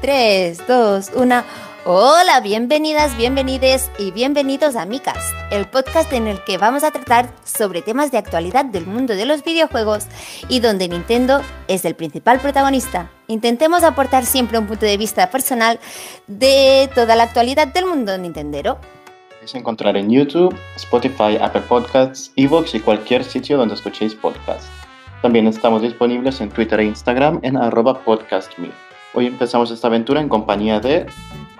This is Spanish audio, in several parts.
3, 2, 1. Hola, bienvenidas, bienvenides y bienvenidos a Micas, el podcast en el que vamos a tratar sobre temas de actualidad del mundo de los videojuegos y donde Nintendo es el principal protagonista. Intentemos aportar siempre un punto de vista personal de toda la actualidad del mundo nintendero. Podéis encontrar en YouTube, Spotify, Apple Podcasts, Evox y cualquier sitio donde escuchéis podcasts. También estamos disponibles en Twitter e Instagram en arroba podcastme. Hoy empezamos esta aventura en compañía de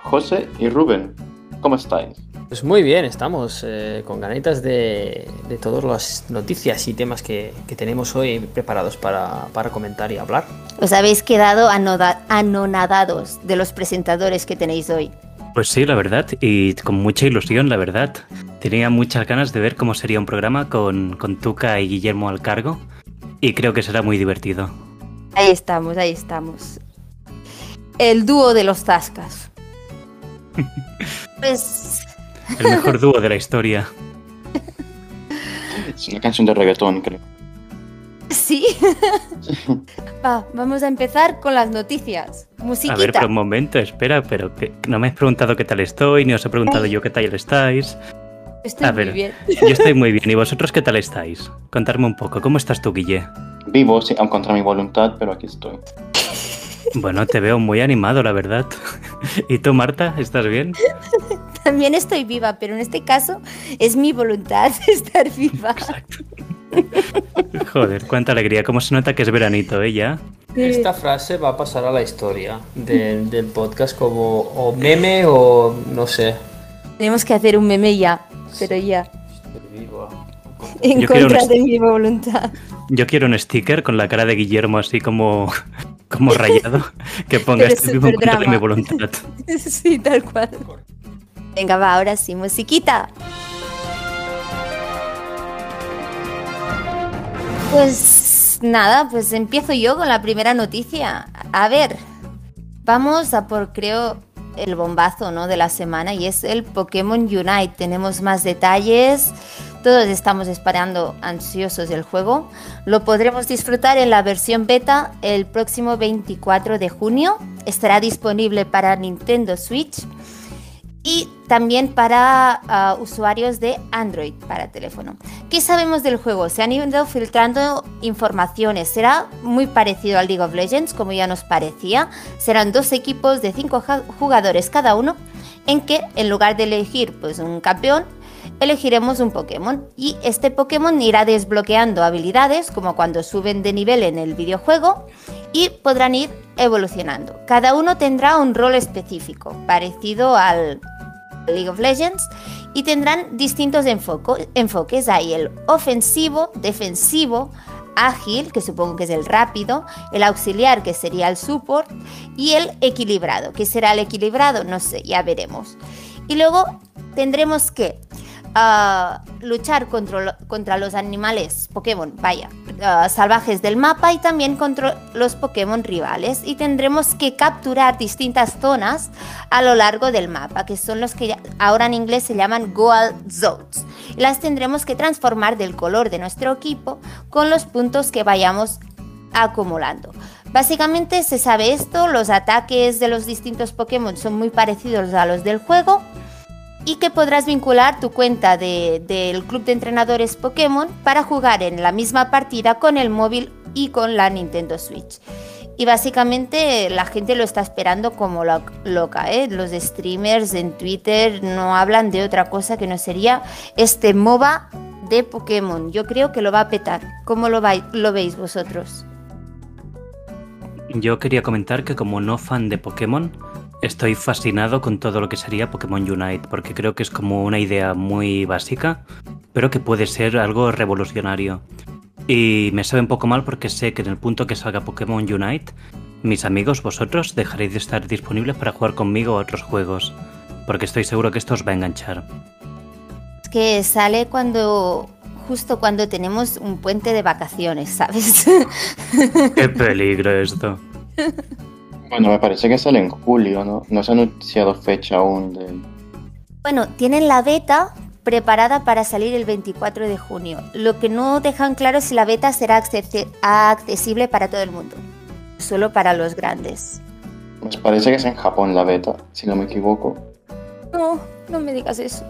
José y Rubén. ¿Cómo estáis? Pues muy bien, estamos eh, con ganitas de, de, todas las noticias y temas que, que tenemos hoy preparados para, para, comentar y hablar. Os habéis quedado anoda, anonadados de los presentadores que tenéis hoy. Pues sí, la verdad, y con mucha ilusión, la verdad. Tenía muchas ganas de ver cómo sería un programa con, con Tuca y Guillermo al cargo, y creo que será muy divertido. Ahí estamos, ahí estamos. El dúo de los Tascas. pues. El mejor dúo de la historia. Es una canción de reggaetón, creo. Sí. Va, vamos a empezar con las noticias. Musiquita. A ver, pero un momento, espera, pero que no me has preguntado qué tal estoy, ni os he preguntado yo qué tal estáis. Estoy a ver, muy bien. Yo estoy muy bien. ¿Y vosotros qué tal estáis? Contarme un poco. ¿Cómo estás tú, Guille? Vivo, sí, aun contra mi voluntad, pero aquí estoy. Bueno, te veo muy animado, la verdad. ¿Y tú, Marta, estás bien? También estoy viva, pero en este caso es mi voluntad estar viva. Exacto. Joder, cuánta alegría. ¿Cómo se nota que es veranito, eh? Ya. Esta frase va a pasar a la historia de, del podcast como o meme o no sé. Tenemos que hacer un meme ya, pero ya. Estoy viva. En Yo contra de mi voluntad. Yo quiero un sticker con la cara de Guillermo así como, como rayado que ponga Pero este vivo en de mi voluntad. Sí, tal cual. Venga, va, ahora sí, musiquita. Pues nada, pues empiezo yo con la primera noticia. A ver, vamos a por creo el bombazo ¿no? de la semana y es el Pokémon Unite. Tenemos más detalles, todos estamos esperando ansiosos el juego. Lo podremos disfrutar en la versión beta el próximo 24 de junio. Estará disponible para Nintendo Switch y también para ah, usuarios de Android para teléfono. ¿Qué sabemos del juego? Se han ido filtrando informaciones. Será muy parecido al League of Legends, como ya nos parecía. Serán dos equipos de cinco jugadores cada uno, en que en lugar de elegir pues, un campeón, elegiremos un Pokémon. Y este Pokémon irá desbloqueando habilidades, como cuando suben de nivel en el videojuego, y podrán ir evolucionando. Cada uno tendrá un rol específico, parecido al League of Legends, y tendrán distintos enfoques. Hay el ofensivo, defensivo, ágil, que supongo que es el rápido, el auxiliar, que sería el support, y el equilibrado, que será el equilibrado, no sé, ya veremos. Y luego tendremos que ah, luchar contra, contra los animales Pokémon, vaya, salvajes del mapa y también contra los Pokémon rivales. Y tendremos que capturar distintas zonas a lo largo del mapa, que son los que ahora en inglés se llaman Goal Zones. Las tendremos que transformar del color de nuestro equipo con los puntos que vayamos acumulando. Básicamente se sabe esto, los ataques de los distintos Pokémon son muy parecidos a los del juego y que podrás vincular tu cuenta de- del club de entrenadores Pokémon para jugar en la misma partida con el móvil y con la Nintendo Switch. Y básicamente la gente lo está esperando como lo- loca, ¿eh? Los streamers en Twitter no hablan de otra cosa que no sería este MOBA de Pokémon. Yo creo que lo va a petar. ¿Cómo lo, lo veis vosotros? Yo quería comentar que como no fan de Pokémon, estoy fascinado con todo lo que sería Pokémon Unite, porque creo que es como una idea muy básica, pero que puede ser algo revolucionario. Y me sabe un poco mal porque sé que en el punto que salga Pokémon Unite, mis amigos, vosotros, dejaréis de estar disponibles para jugar conmigo a otros juegos, porque estoy seguro que esto os va a enganchar. Es que sale cuando justo cuando tenemos un puente de vacaciones, ¿sabes? ¡Qué peligro esto! Bueno, me parece que sale en julio, ¿no? No se ha anunciado fecha aún de... bueno, tienen la beta preparada para salir el 24 de junio. Lo que no dejan claro es si la beta será accesi- accesible para todo el mundo, solo para los grandes. Me parece que es en Japón la beta, si no me equivoco. No, no me digas eso.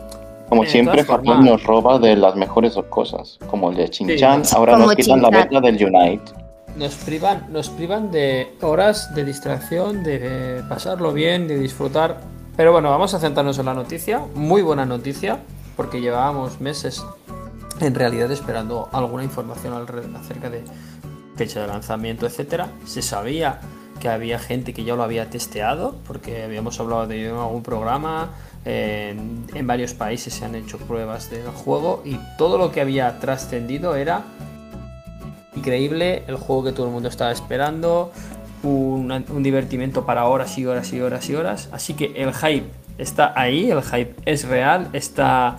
Como De siempre, Japón formas- nos roba de las mejores cosas, como el de Shin-Chan. Sí, Ahora como nos quitan la beta del Unite. Nos privan, nos privan de horas de distracción, de pasarlo bien, de disfrutar. Pero bueno, vamos a centrarnos en la noticia. Muy buena noticia, porque llevábamos meses en realidad esperando alguna información acerca de fecha de lanzamiento, etcétera. Se sabía que había gente que ya lo había testeado, porque habíamos hablado de ello en algún programa. En, en varios países se han hecho pruebas del juego y todo lo que había trascendido era increíble, el juego que todo el mundo estaba esperando, un, un divertimento para horas y horas y horas y horas. Así que el hype está ahí, el hype es real, está,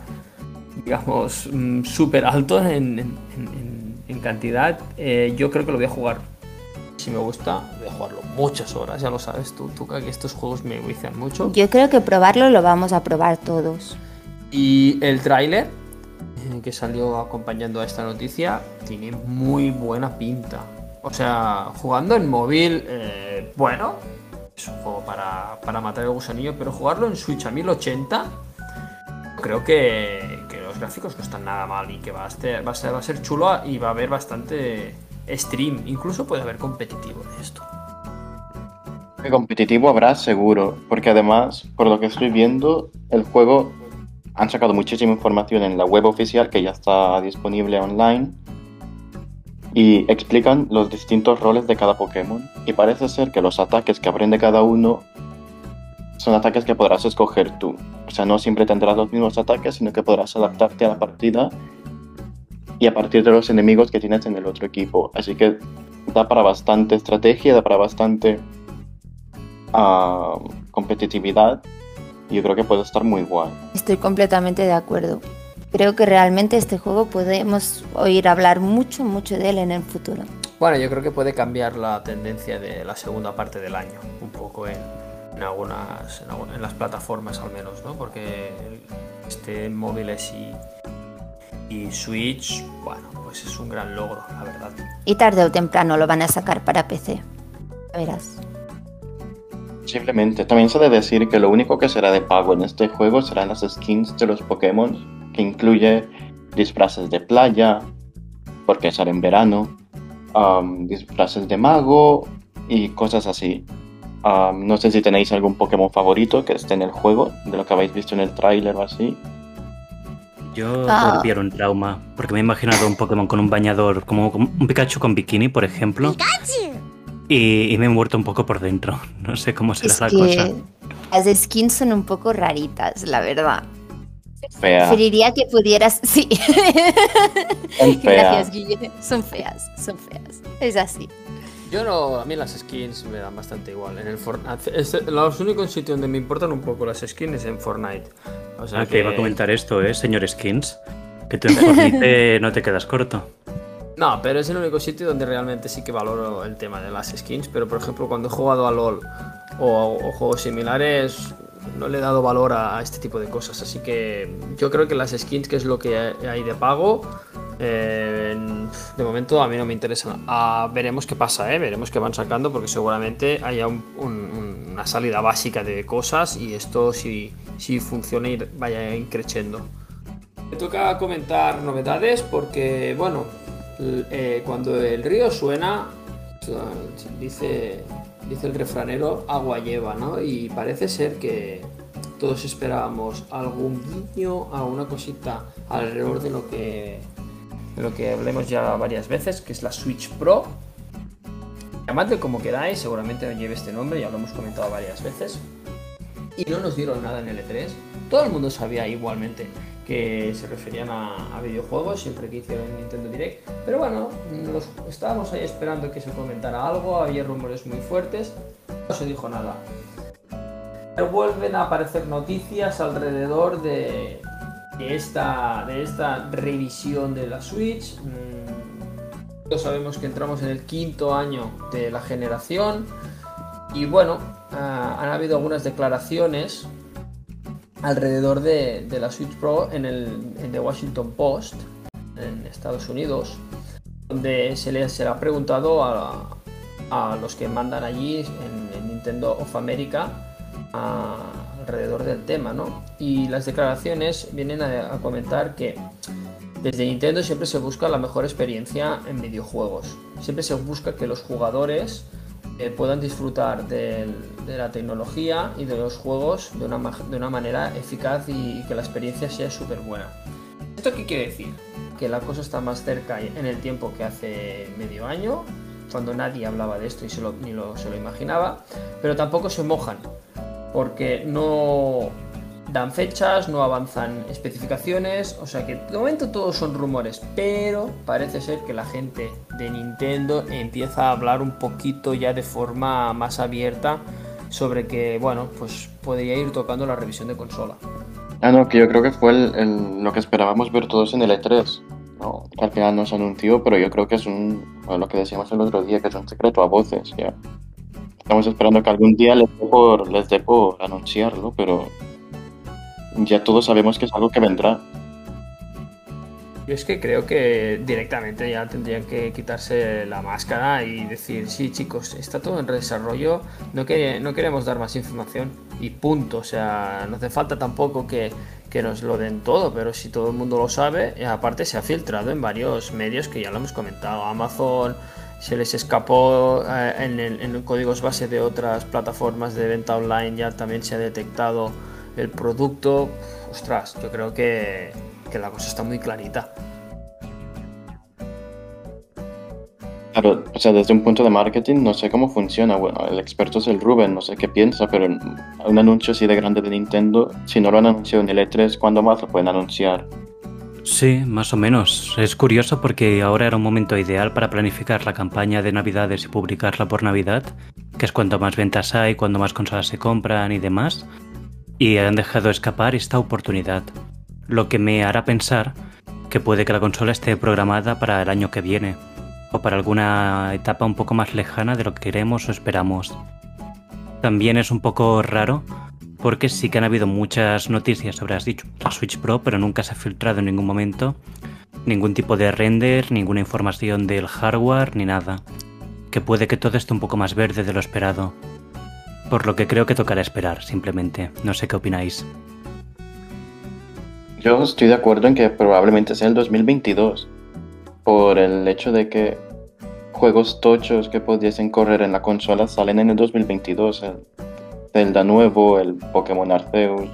digamos, mm, súper alto en, en- cantidad. Eh, yo creo que lo voy a jugar. Si me gusta, voy a jugarlo muchas horas, ya lo sabes tú, Tuca, que estos juegos me vician mucho. Yo creo que probarlo lo vamos a probar todos. Y el tráiler que salió acompañando a esta noticia tiene muy buena pinta. O sea, jugando en móvil, eh, bueno, es un juego para, para matar el gusanillo, pero jugarlo en Switch a 1080, creo que, que los gráficos no están nada mal y que va a, ser, va, a ser, va a ser chulo y va a haber bastante stream. Incluso puede haber competitivo de esto. Competitivo habrá seguro, porque además, por lo que estoy viendo, el juego han sacado muchísima información en la web oficial que ya está disponible online y explican los distintos roles de cada Pokémon. Y parece ser que los ataques que aprende cada uno son ataques que podrás escoger tú. O sea, no siempre tendrás los mismos ataques, sino que podrás adaptarte a la partida y a partir de los enemigos que tienes en el otro equipo. Así que da para bastante estrategia, da para bastante ah, competitividad. Yo creo que puede estar muy guay. Estoy completamente de acuerdo. Creo que realmente este juego podemos oír hablar mucho, mucho de él en el futuro. Bueno, yo creo que puede cambiar la tendencia de la segunda parte del año, un poco en, en algunas, en, en las plataformas al menos, ¿no? Porque este móviles y, y Switch, bueno, pues es un gran logro, la verdad. Y tarde o temprano lo van a sacar para PC. Ya verás. Posiblemente. También se debe decir que lo único que será de pago en este juego serán las skins de los Pokémon, que incluye disfraces de playa, porque sale en verano, am, disfraces de mago y cosas así. Am, no sé si tenéis algún Pokémon favorito que esté en el juego, de lo que habéis visto en el tráiler o así. Yo Ah. un trauma, porque me he imaginado un Pokémon con un bañador, como como un Pikachu con bikini, por ejemplo. Y, y me he muerto un poco por dentro. No sé cómo será Es la cosa. que las skins son un poco raritas, la verdad. Fea. Preferiría que pudieras... Sí. Son feas. Gracias, Guille. Son feas, son feas. Es así. Yo no, a mí las skins me dan bastante igual. En el Fortnite, es los únicos sitios donde me importan un poco las skins es en Fortnite. O sea Ah, que iba a comentar esto, ¿eh, señor Skins? Que tú en Fortnite no te quedas corto. No, pero es el único sitio donde realmente sí que valoro el tema de las skins. Pero por ejemplo, cuando he jugado a LOL o, juegos similares, no le he dado valor a, este tipo de cosas. Así que yo creo que las skins, que es lo que hay de pago, eh, de momento a mí no me interesan. Ah, veremos qué pasa, ¿eh? veremos qué van sacando, porque seguramente haya un- un- una salida básica de cosas y esto si, si funciona vaya increciendo. Me toca comentar novedades porque, bueno, eh, cuando el río suena, su- dice, dice el refranero, agua lleva, ¿no? Y parece ser que todos esperábamos algún guiño, alguna cosita alrededor de lo que, de lo que hablemos ya varias veces, que es la Switch Pro. Llamadle como queráis, seguramente lleve este nombre, ya lo hemos comentado varias veces y no nos dieron nada en L3. Todo el mundo sabía igualmente que se referían a, videojuegos siempre que hicieron Nintendo Direct. Pero bueno, estábamos ahí esperando que se comentara algo, había rumores muy fuertes, no se dijo nada. Vuelven a aparecer noticias alrededor de, de esta, de esta revisión de la Switch. Mm, Todos sabemos que entramos en el quinto año de la generación. Y bueno, ah, han habido algunas declaraciones alrededor de, la Switch Pro en el The Washington Post en Estados Unidos, donde se le ha preguntado a, a los que mandan allí en, en Nintendo of America alrededor del tema, ¿no? Y las declaraciones vienen a, comentar que desde Nintendo siempre se busca la mejor experiencia en videojuegos. Siempre se busca que los jugadores eh, puedan disfrutar de, la tecnología y de los juegos de una, de una manera eficaz y, que la experiencia sea súper buena. ¿Esto qué quiere decir? Que la cosa está más cerca en el tiempo que hace medio año, cuando nadie hablaba de esto y se lo, ni lo, se lo imaginaba, pero tampoco se mojan porque no dan fechas, no avanzan especificaciones, o sea que de momento todos son rumores, pero parece ser que la gente de Nintendo empieza a hablar un poquito ya de forma más abierta sobre que, bueno, pues podría ir tocando la revisión de consola. Ah, no, que yo creo que fue lo que esperábamos ver todos en el E3. No, al final no se anunció, pero yo creo que es un, lo que decíamos el otro día, que es un secreto a voces, ya. Estamos esperando que algún día les dé por, les dé por anunciarlo, pero ya todos sabemos que es algo que vendrá. Yo es que creo que directamente ya tendrían que quitarse la máscara y decir, sí chicos, está todo en desarrollo, no, que, no queremos dar más información y punto. O sea, no hace falta tampoco que, que nos lo den todo, pero si todo el mundo lo sabe, aparte se ha filtrado en varios medios que ya lo hemos comentado, Amazon, se les escapó eh, en, en, códigos base de otras plataformas de venta online, ya también se ha detectado el producto. Ostras, yo creo que, que la cosa está muy clarita. Claro, o sea, desde un punto de marketing no sé cómo funciona. Bueno, el experto es el Ruben, no sé qué piensa, pero un anuncio así de grande de Nintendo, si no lo han anunciado en el E3, ¿cuándo más lo pueden anunciar? Sí, más o menos. Es curioso porque ahora era un momento ideal para planificar la campaña de Navidades y publicarla por Navidad, que es cuando más ventas hay, cuando más consolas se compran y demás. Y han dejado escapar esta oportunidad. Lo que me hará pensar que puede que la consola esté programada para el año que viene, o para alguna etapa un poco más lejana de lo que queremos o esperamos. También es un poco raro porque sí que han habido muchas noticias sobre la Switch Pro, pero nunca se ha filtrado en ningún momento ningún tipo de render, ninguna información del hardware ni nada. Que puede que todo esté un poco más verde de lo esperado. Por lo que creo que tocará esperar, simplemente. No sé qué opináis. Yo estoy de acuerdo en que probablemente sea el 2022. Por el hecho de que juegos tochos que pudiesen correr en la consola salen en el 2022. Zelda nuevo, el Pokémon Arceus.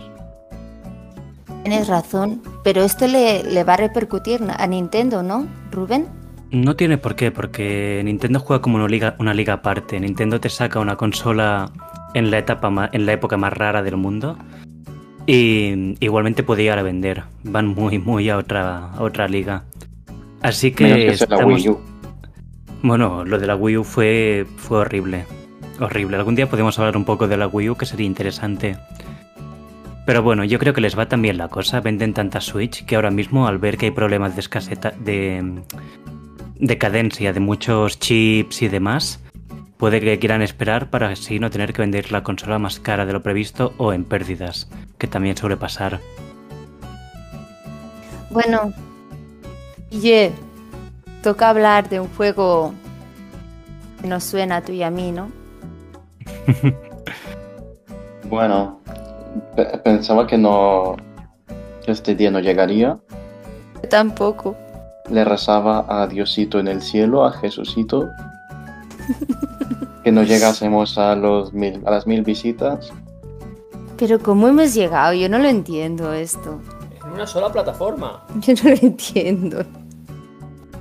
Tienes razón, pero esto le, va a repercutir a Nintendo, ¿no, Rubén? No tiene por qué, porque Nintendo juega como una liga, una liga aparte. Nintendo te saca una consola en la, etapa en la época más rara del mundo y igualmente puede llegar a vender. Van muy, muy a otra, otra liga. Así que... Bueno, lo de la Wii U fue, fue horrible horrible. Algún día podemos hablar un poco de la Wii U, que sería interesante. Pero bueno, yo creo que les va también la cosa. Venden tanta Switch que ahora mismo, al ver que hay problemas de escaseta, de, de cadencia de muchos chips y demás, puede que quieran esperar para así no tener que vender la consola más cara de lo previsto o en pérdidas, que también suele pasar. Bueno, y toca hablar de un juego que nos suena a tú y a mí, ¿no? bueno, pensaba que no. este día no llegaría. tampoco. Le rezaba a Diosito en el cielo, a Jesucito, que no llegásemos a, los mil, a las mil visitas. Pero ¿cómo hemos llegado? Yo no lo entiendo esto. En una sola plataforma. Yo no lo entiendo.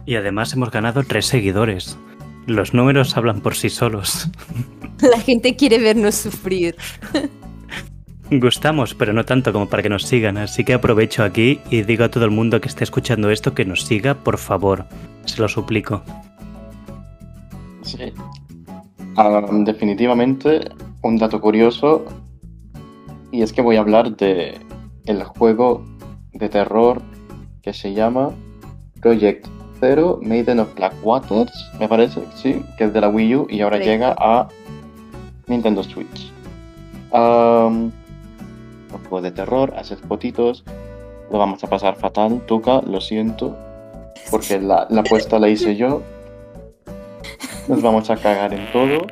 Y además hemos ganado tres seguidores. Los números hablan por sí solos. La gente quiere vernos sufrir. Gustamos, pero no tanto como para que nos sigan, así que aprovecho aquí y digo a todo el mundo que esté escuchando esto que nos siga, por favor. Se lo suplico. Sí. Definitivamente, un dato curioso, y es que voy a hablar de el juego de terror que se llama Project Maiden of Black Waters, me parece, sí, que es de la Wii U y ahora llega a Nintendo Switch. un juego de terror, haces fotitos, lo vamos a pasar fatal, toca, lo siento, porque la, la apuesta la hice yo. Nos vamos a cagar en todo.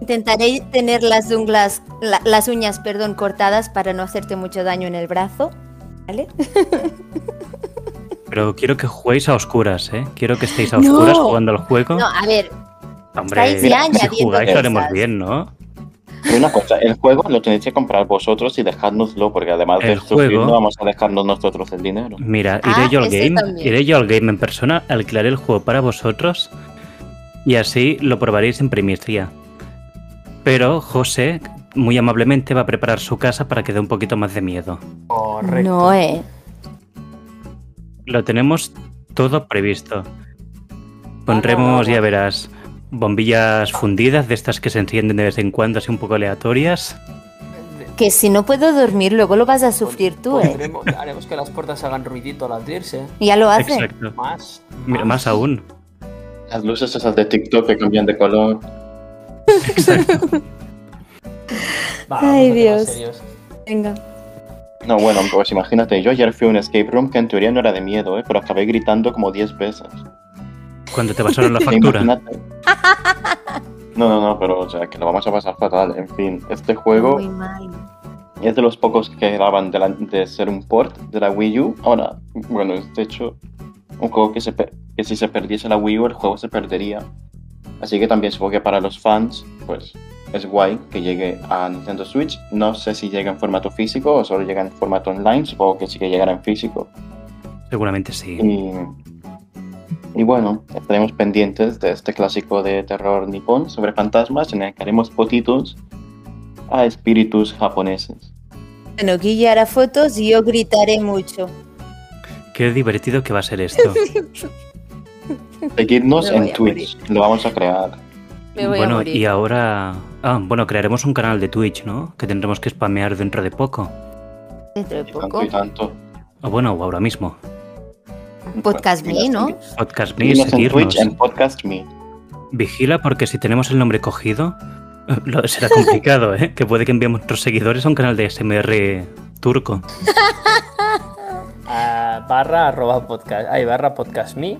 Intentaré tener las unglas, la- las uñas, perdón, cortadas para no hacerte mucho daño en el brazo. ¿Vale? Pero quiero que juguéis a oscuras, ¿eh? Quiero que estéis a No. oscuras jugando al juego. No, a ver, Hombre, estáis ya si jugáis lo haremos bien, ¿no? Una cosa, el juego lo tenéis que comprar vosotros y dejárnoslo, porque además de El sufrir, juego- no vamos a dejarnos nosotros el dinero. Mira, Ah, iré yo al game, también. iré yo al game en persona, alquilaré el juego para vosotros y así lo probaréis en primicia. Pero José, muy amablemente, va a preparar su casa para que dé un poquito más de miedo. Correcto. no, eh. Lo tenemos todo previsto. no, Pondremos, no. ya verás, bombillas fundidas de estas que se encienden de vez en cuando, así un poco aleatorias. Que si no puedo dormir, luego lo vas a sufrir tú, eh. Pondremos- haremos que las puertas hagan ruidito al abrirse. Ya lo hace. Exacto. Más. Mira, más aún. Las luces esas de TikTok que cambian de color. Va, Ay, Dios. Venga. No, bueno, pues imagínate, yo ayer fui a un escape room que en teoría no era de miedo, ¿eh? pero acabé gritando como 10 veces. Cuando te pasaron la factura. Imagínate. No, no, no, pero o sea, que lo vamos a pasar fatal. En fin, este juego Muy mal. es de los pocos que quedaban de, la- de ser un port de la Wii U. Ahora, bueno, de hecho un juego que, se que si se perdiese la Wii U, el juego se perdería. Así que también supongo que para los fans, pues es guay que llegue a Nintendo Switch. No sé si llega en formato físico o solo llega en formato online. Supongo que sí que llegará en físico. Seguramente sí. Y, y bueno, estaremos pendientes de este clásico de terror nipón sobre fantasmas en el que haremos potitos a espíritus japoneses. Bueno, Guille hará fotos y yo gritaré mucho. Qué divertido que va a ser esto. Seguidnos en Twitch, lo vamos a crear. Me voy a bueno, morir. y ahora... Ah, bueno, crearemos un canal de Twitch, ¿no? Que tendremos que spamear dentro de poco. Dentro de Y poco. tanto y tanto. O bueno, o ahora mismo. Podcast Me, ¿no? Podcast Me, en seguirnos. Twitch en Podcast Me. Vigila porque si tenemos el nombre cogido, lo- será complicado, ¿eh? Que puede que enviemos nuestros seguidores a un canal de SMR turco. Ah, barra arroba podcast. Ahí, barra podcast me.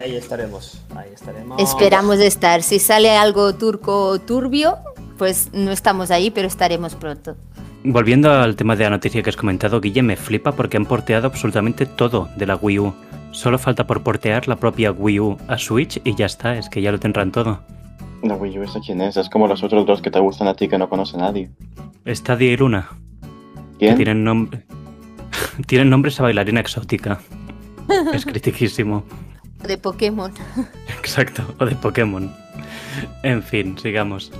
Ahí estaremos. Ahí estaremos. Esperamos estar. Si sale algo turco o turbio, pues no estamos ahí, pero estaremos pronto. Volviendo al tema de la noticia que has comentado, Guille, me flipa porque han porteado absolutamente todo de la Wii U. Solo falta por portear la propia Wii U a Switch y ya está, es que ya lo tendrán todo. La Wii U, ¿esa quién es? Es como los otros dos que te gustan a ti que no conoce nadie. Stadia y Luna, que ¿Quién? tienen, nom- tienen nombres a bailarina exótica. Es critiquísimo. De Pokémon. Exacto, o de Pokémon. En fin, sigamos.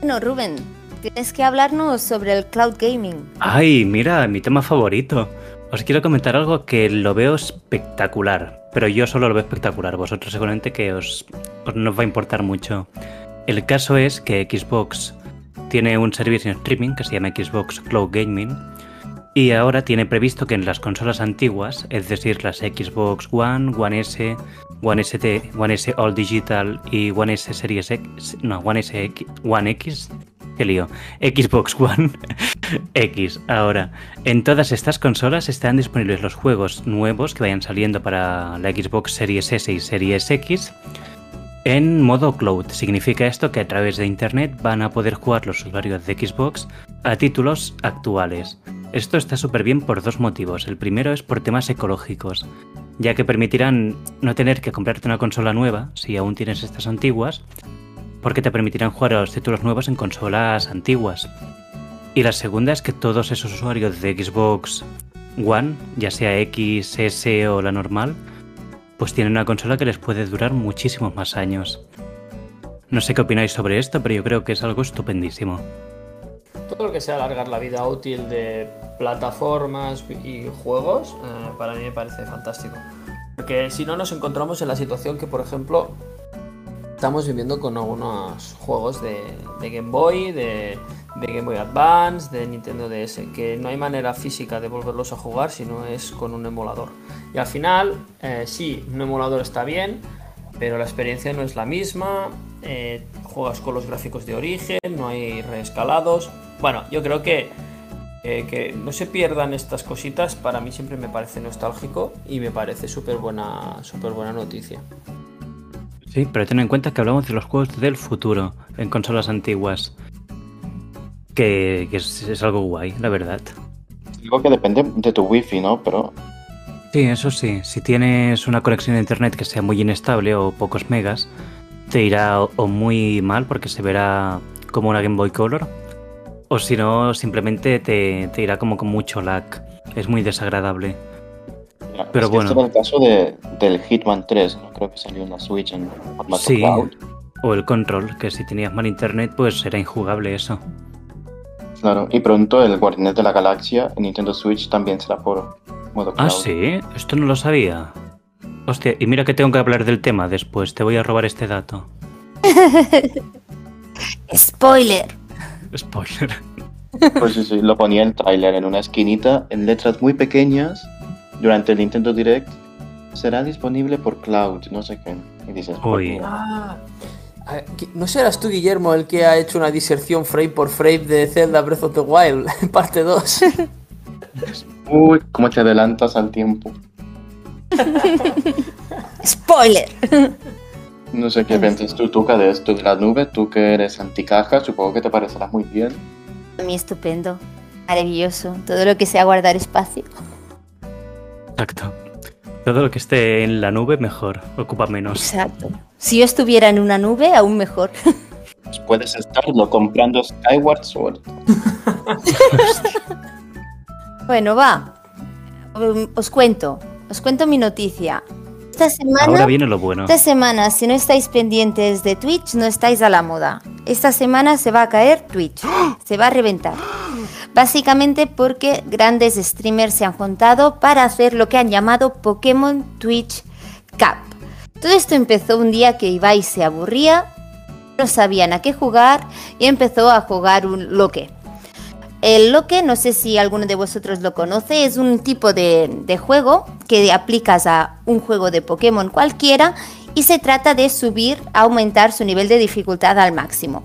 Bueno, Rubén, tienes que hablarnos sobre el cloud gaming. Ay, mira, mi tema favorito. Os quiero comentar algo que lo veo espectacular, pero yo solo lo veo espectacular. Vosotros seguramente que os, os no os va a importar mucho. El caso es que Xbox tiene un servicio en streaming que se llama Xbox Cloud Gaming y ahora tiene previsto que en las consolas antiguas, es decir, las Xbox One, One S, One ST, One S All Digital y One S Series X, no, One S One X, qué lío, Xbox One X. Ahora, en todas estas consolas están disponibles los juegos nuevos que vayan saliendo para la Xbox Series S y Series X en modo cloud. Significa esto que a través de Internet van a poder jugar los usuarios de Xbox a títulos actuales. Esto está súper bien por dos motivos. El primero es por temas ecológicos, ya que permitirán no tener que comprarte una consola nueva si aún tienes estas antiguas, porque te permitirán jugar a los títulos nuevos en consolas antiguas. Y la segunda es que todos esos usuarios de Xbox One, ya sea X, S o la normal, pues tienen una consola que les puede durar muchísimos más años. No sé qué opináis sobre esto, pero yo creo que es algo estupendísimo. Todo lo que sea alargar la vida útil de plataformas y juegos, eh, para mí me parece fantástico. Porque si no nos encontramos en la situación que, por ejemplo, estamos viviendo con algunos juegos de, Game Boy, de, de Game Boy Advance, de Nintendo DS, que no hay manera física de volverlos a jugar si no es con un emulador. Y al final, eh, sí, un emulador está bien, pero la experiencia no es la misma, eh, juegas con los gráficos de origen, no hay reescalados. Bueno, yo creo que, eh, que no se pierdan estas cositas, para mí siempre me parece nostálgico y me parece súper buena, súper buena noticia. Sí, pero ten en cuenta que hablamos de los juegos del futuro en consolas antiguas. Que, que es, es algo guay, la verdad. Digo que depende de tu wifi, ¿no? Pero Sí, eso sí. Si tienes una conexión de internet que sea muy inestable o pocos megas, te irá o- o muy mal porque se verá como una Game Boy Color. O si no, simplemente te, te irá como con mucho lag. Es muy desagradable. Pero es bueno. este era el caso de, del Hitman 3, ¿no? Creo que salió en la Switch en formato Sí. cloud. O el control, que si tenías mal internet, pues será injugable eso. Claro, y pronto el Guardianes de la Galaxia en Nintendo Switch también será por modo cloud. Ah, sí, esto no lo sabía. Hostia, y mira que tengo que hablar del tema después, te voy a robar este dato. Spoiler. Spoiler. Pues sí, sí, lo ponía el tráiler en una esquinita en letras muy pequeñas durante el Nintendo Direct. Será disponible por cloud, no sé qué. Y dices, Uy. Ah, a ver, ¿qui- ¿no serás tú, Guillermo, el que ha hecho una diserción frame por frame de Zelda Breath of the Wild, parte 2? uy, cómo te adelantas al tiempo. Spoiler. No sé qué piensas tú, Tuca, de esto de la nube. Tú que eres anticaja, supongo que te parecerá muy bien. A mí estupendo. Maravilloso. Todo lo que sea guardar espacio. Exacto. Todo lo que esté en la nube, mejor. Ocupa menos. Exacto. Si yo estuviera en una nube, aún mejor. Pues puedes estarlo comprando Skyward Sword. Bueno, va. Um, Os cuento. Os cuento mi noticia. Esta semana. Ahora viene lo bueno. Esta semana, si no estáis pendientes de Twitch, no estáis a la moda. Esta semana se va a caer Twitch, se va a reventar. Básicamente porque grandes streamers se han juntado para hacer lo que han llamado Pokémon Twitch Cup. Todo esto empezó un día que Ibai se aburría, no sabían a qué jugar y empezó a jugar un loque. El loque, no sé si alguno de vosotros lo conoce, es un tipo de, de juego que aplicas a un juego de Pokémon cualquiera y se trata de subir, aumentar su nivel de dificultad al máximo.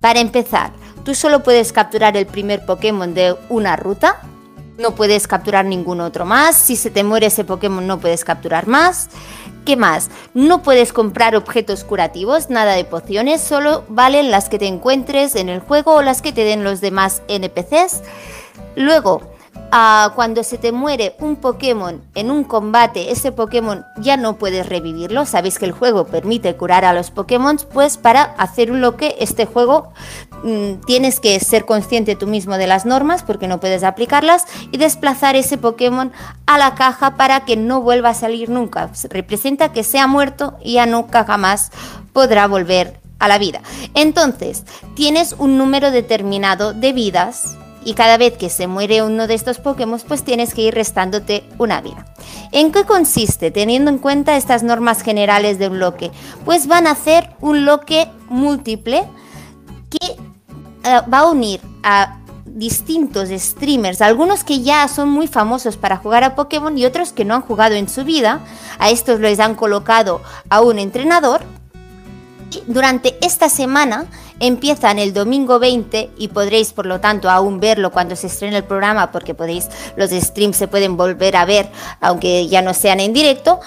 Para empezar, tú solo puedes capturar el primer Pokémon de una ruta, no puedes capturar ningún otro más, si se te muere ese Pokémon no puedes capturar más. ¿Qué más? No puedes comprar objetos curativos, nada de pociones, solo valen las que te encuentres en el juego o las que te den los demás NPCs. Luego, ah, cuando se te muere un Pokémon en un combate, ese Pokémon ya no puedes revivirlo. Sabéis que el juego permite curar a los Pokémon, pues para hacer un loque, este juego mm, tienes que ser consciente tú mismo de las normas porque no puedes aplicarlas y desplazar ese Pokémon a la caja para que no vuelva a salir nunca. Representa que se ha muerto y ya nunca jamás podrá volver a la vida. Entonces, tienes un número determinado de vidas y cada vez que se muere uno de estos Pokémon, pues tienes que ir restándote una vida. ¿En qué consiste? Teniendo en cuenta estas normas generales de un loque, pues van a hacer un loque múltiple que eh, va a unir a distintos streamers, algunos que ya son muy famosos para jugar a Pokémon y otros que no han jugado en su vida. A estos les han colocado a un entrenador y durante esta semana empiezan el domingo 20 y podréis por lo tanto aún verlo cuando se estrene el programa porque podéis los streams se pueden volver a ver aunque ya no sean en directo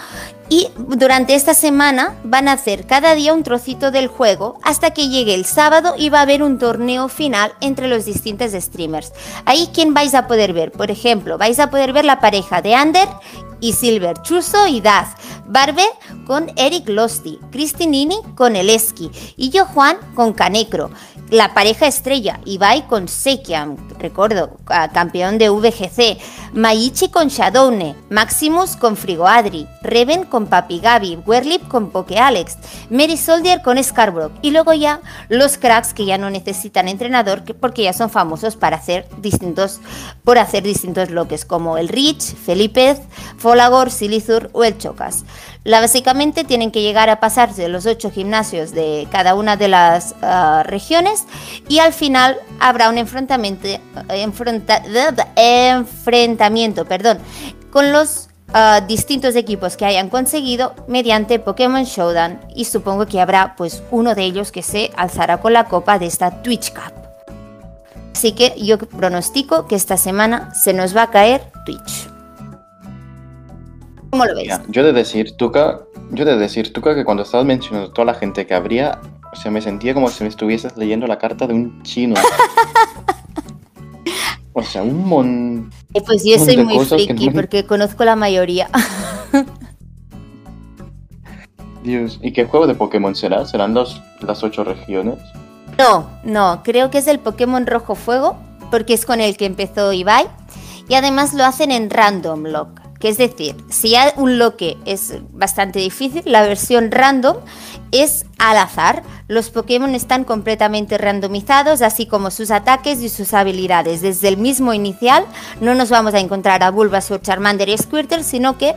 y durante esta semana van a hacer cada día un trocito del juego hasta que llegue el sábado y va a haber un torneo final entre los distintos streamers. Ahí quién vais a poder ver, por ejemplo, vais a poder ver la pareja de Ander y Silver, Chuso y Daz, Barber con Eric Losty, Cristinini con Eleski y yo Juan con Canecro. La pareja estrella, Ibai con Sekiam, recuerdo, ah, campeón de VGC, Maichi con Shadowne, Maximus con Frigoadri, Reven con Papi Gabi, Werlip con Poke Alex, Mary Soldier con Scarborough y luego ya los cracks que ya no necesitan entrenador que- porque ya son famosos para hacer distintos, por hacer distintos loques como el Rich, Felipez, Folagor, Silizur o el Chocas. La, básicamente tienen que llegar a pasarse los ocho gimnasios de cada una de las ah, regiones y al final habrá un enfrentamiento, enfrenta- enfrentamiento perdón, con los ah, distintos equipos que hayan conseguido mediante Pokémon Showdown y supongo que habrá pues uno de ellos que se alzará con la copa de esta Twitch Cup. Así que yo pronostico que esta semana se nos va a caer Twitch. ¿Cómo lo veis? Mira, yo he de decir, Tuca, yo de decir, creo que cuando estabas mencionando toda la gente que habría, o sea, me sentía como si me estuvieses leyendo la carta de un chino. o sea, un montón. Eh, pues yo soy muy friki porque conozco la mayoría. Dios, ¿y qué juego de Pokémon será? ¿Serán las ocho regiones? No, no, creo que es el Pokémon Rojo Fuego, porque es con el que empezó Ibai. Y además lo hacen en Random Lock. Que es decir, si ya un loque es bastante difícil, la versión random es al azar. Los Pokémon están completamente randomizados, así como sus ataques y sus habilidades. Desde el mismo inicial no nos vamos a encontrar a Bulbasaur, Charmander y Squirtle, sino que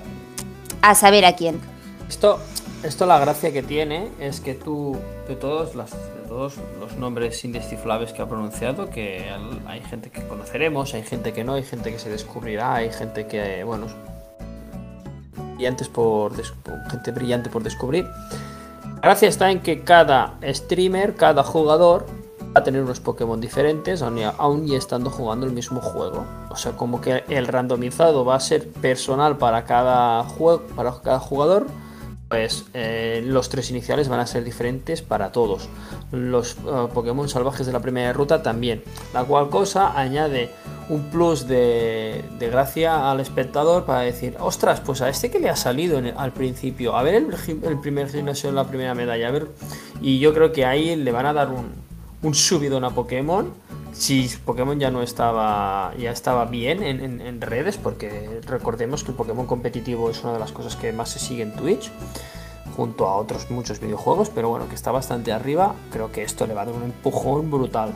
a saber a quién. Esto, esto la gracia que tiene es que tú, de todos, de todos los nombres indescifrables que ha pronunciado, que hay gente que conoceremos, hay gente que no, hay gente que se descubrirá, hay gente que, bueno, brillantes por, gente brillante por descubrir. La gracia está en que cada streamer, cada jugador va a tener unos Pokémon diferentes, aún y estando jugando el mismo juego. O sea, como que el randomizado va a ser personal para cada, juego, para cada jugador pues eh, los tres iniciales van a ser diferentes para todos. Los eh, Pokémon salvajes de la primera ruta también. La cual cosa añade un plus de, gracia al espectador para decir, ostras, pues a este que le ha salido al principio, a ver el, primer gimnasio en la primera medalla, a ver. Y yo creo que ahí le van a dar un, un subidón a Pokémon si Pokémon ya no estaba ya estaba bien en, redes porque recordemos que el Pokémon competitivo es una de las cosas que más se sigue en Twitch junto a otros muchos videojuegos pero bueno que está bastante arriba creo que esto le va a dar un empujón brutal.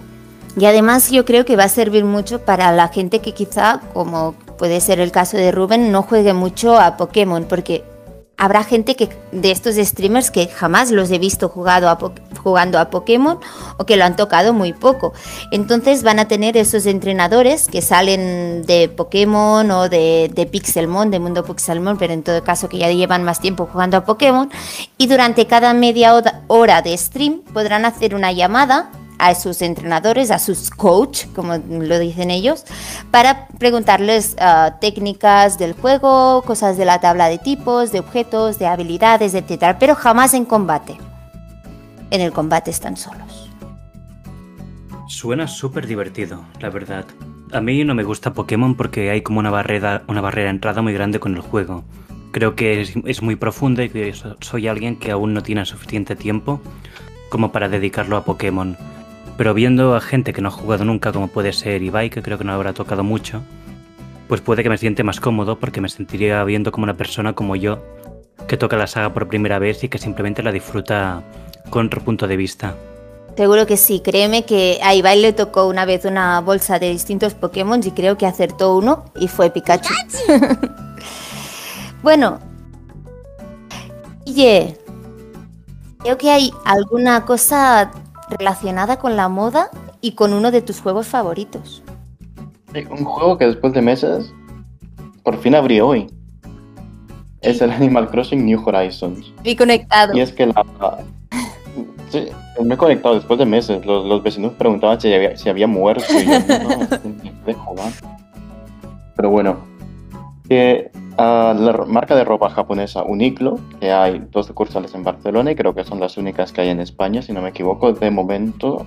Y además yo creo que va a servir mucho para la gente que quizá como puede ser el caso de Rubén no juegue mucho a Pokémon porque habrá gente que de estos streamers que jamás los he visto jugado a jugando a Pokémon o que lo han tocado muy poco. Entonces van a tener esos entrenadores que salen de Pokémon o de, de Pixelmon, de Mundo Pixelmon, pero en todo caso que ya llevan más tiempo jugando a Pokémon. Y durante cada media hora de stream podrán hacer una llamada a sus entrenadores, a sus coach, como lo dicen ellos, para preguntarles ah, técnicas del juego, cosas de la tabla de tipos, de objetos, de habilidades, etc. Pero jamás en combate. En el combate están solos. Suena súper divertido, la verdad. A mí no me gusta Pokémon porque hay como una barrera, una barrera de entrada muy grande con el juego. Creo que es, es muy profunda y que soy alguien que aún no tiene suficiente tiempo como para dedicarlo a Pokémon. Pero viendo a gente que no ha jugado nunca, como puede ser Ibai, que creo que no habrá tocado mucho, pues puede que me siente más cómodo porque me sentiría viendo como una persona como yo, que toca la saga por primera vez y que simplemente la disfruta con otro punto de vista. Seguro que sí, créeme que a Ibai le tocó una vez una bolsa de distintos Pokémon y creo que acertó uno y fue Pikachu. bueno, oye, creo que hay alguna cosa relacionada con la moda y con uno de tus juegos favoritos. Un juego que después de meses por fin abrí hoy. Es el Animal Crossing New Horizons. Y conectado. Y es que la... Sí, me he conectado después de meses. Los, vecinos preguntaban si había, si había muerto. Y yo, no, Pero bueno, que la marca de ropa japonesa Uniqlo, que hay dos sucursales en Barcelona y creo que son las únicas que hay en España, si no me equivoco, de momento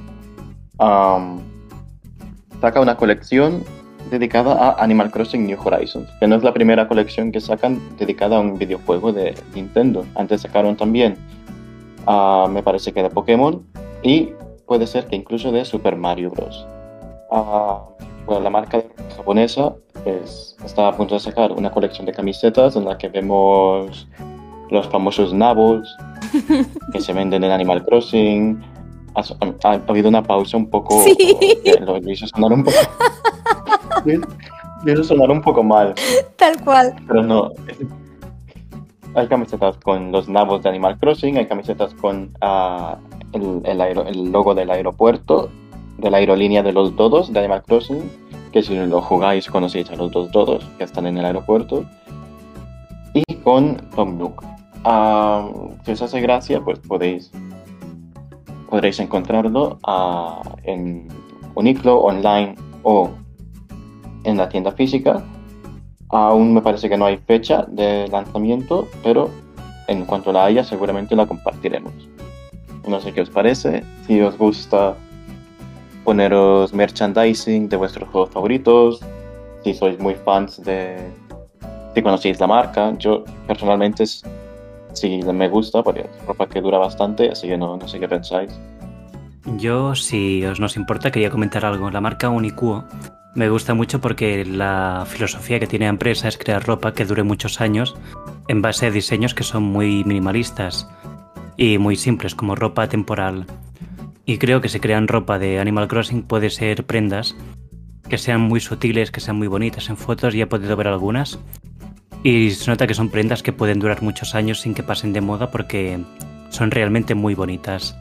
saca una colección dedicada a Animal Crossing New Horizons, que no es la primera colección que sacan dedicada a un videojuego de Nintendo. Antes sacaron también, me parece que de Pokémon y puede ser que incluso de Super Mario Bros. bueno, la marca japonesa pues, está a punto de sacar una colección de camisetas en la que vemos los famosos nabos que se venden en Animal Crossing. Ha, habido una pausa un poco. Lo, hizo sonar un poco. lo hizo sonar un poco mal. Tal cual. Pero no. Hay camisetas con los nabos de Animal Crossing, hay camisetas con uh, el, el, el, logo del aeropuerto, de la aerolínea de los dodos de Animal Crossing que si lo jugáis conocéis a los dos todos que están en el aeropuerto. Y con Tom Nook. Ah, si os hace gracia, pues podéis podréis encontrarlo uh, en Uniclo online o en la tienda física. Aún me parece que no hay fecha de lanzamiento, pero en cuanto la haya, seguramente la compartiremos. No sé qué os parece, si os gusta poneros merchandising de vuestros juegos favoritos, si sois muy fans de... si conocéis la marca. Yo personalmente sí me gusta porque es ropa que dura bastante, así que no, no sé qué pensáis. Yo, si os nos importa, quería comentar algo. La marca Unicuo me gusta mucho porque la filosofía que tiene la empresa es crear ropa que dure muchos años en base a diseños que son muy minimalistas y muy simples, como ropa temporal. Y creo que si crean ropa de Animal Crossing puede ser prendas que sean muy sutiles, que sean muy bonitas en fotos, ya he podido ver algunas. Y se nota que son prendas que pueden durar muchos años sin que pasen de moda porque son realmente muy bonitas.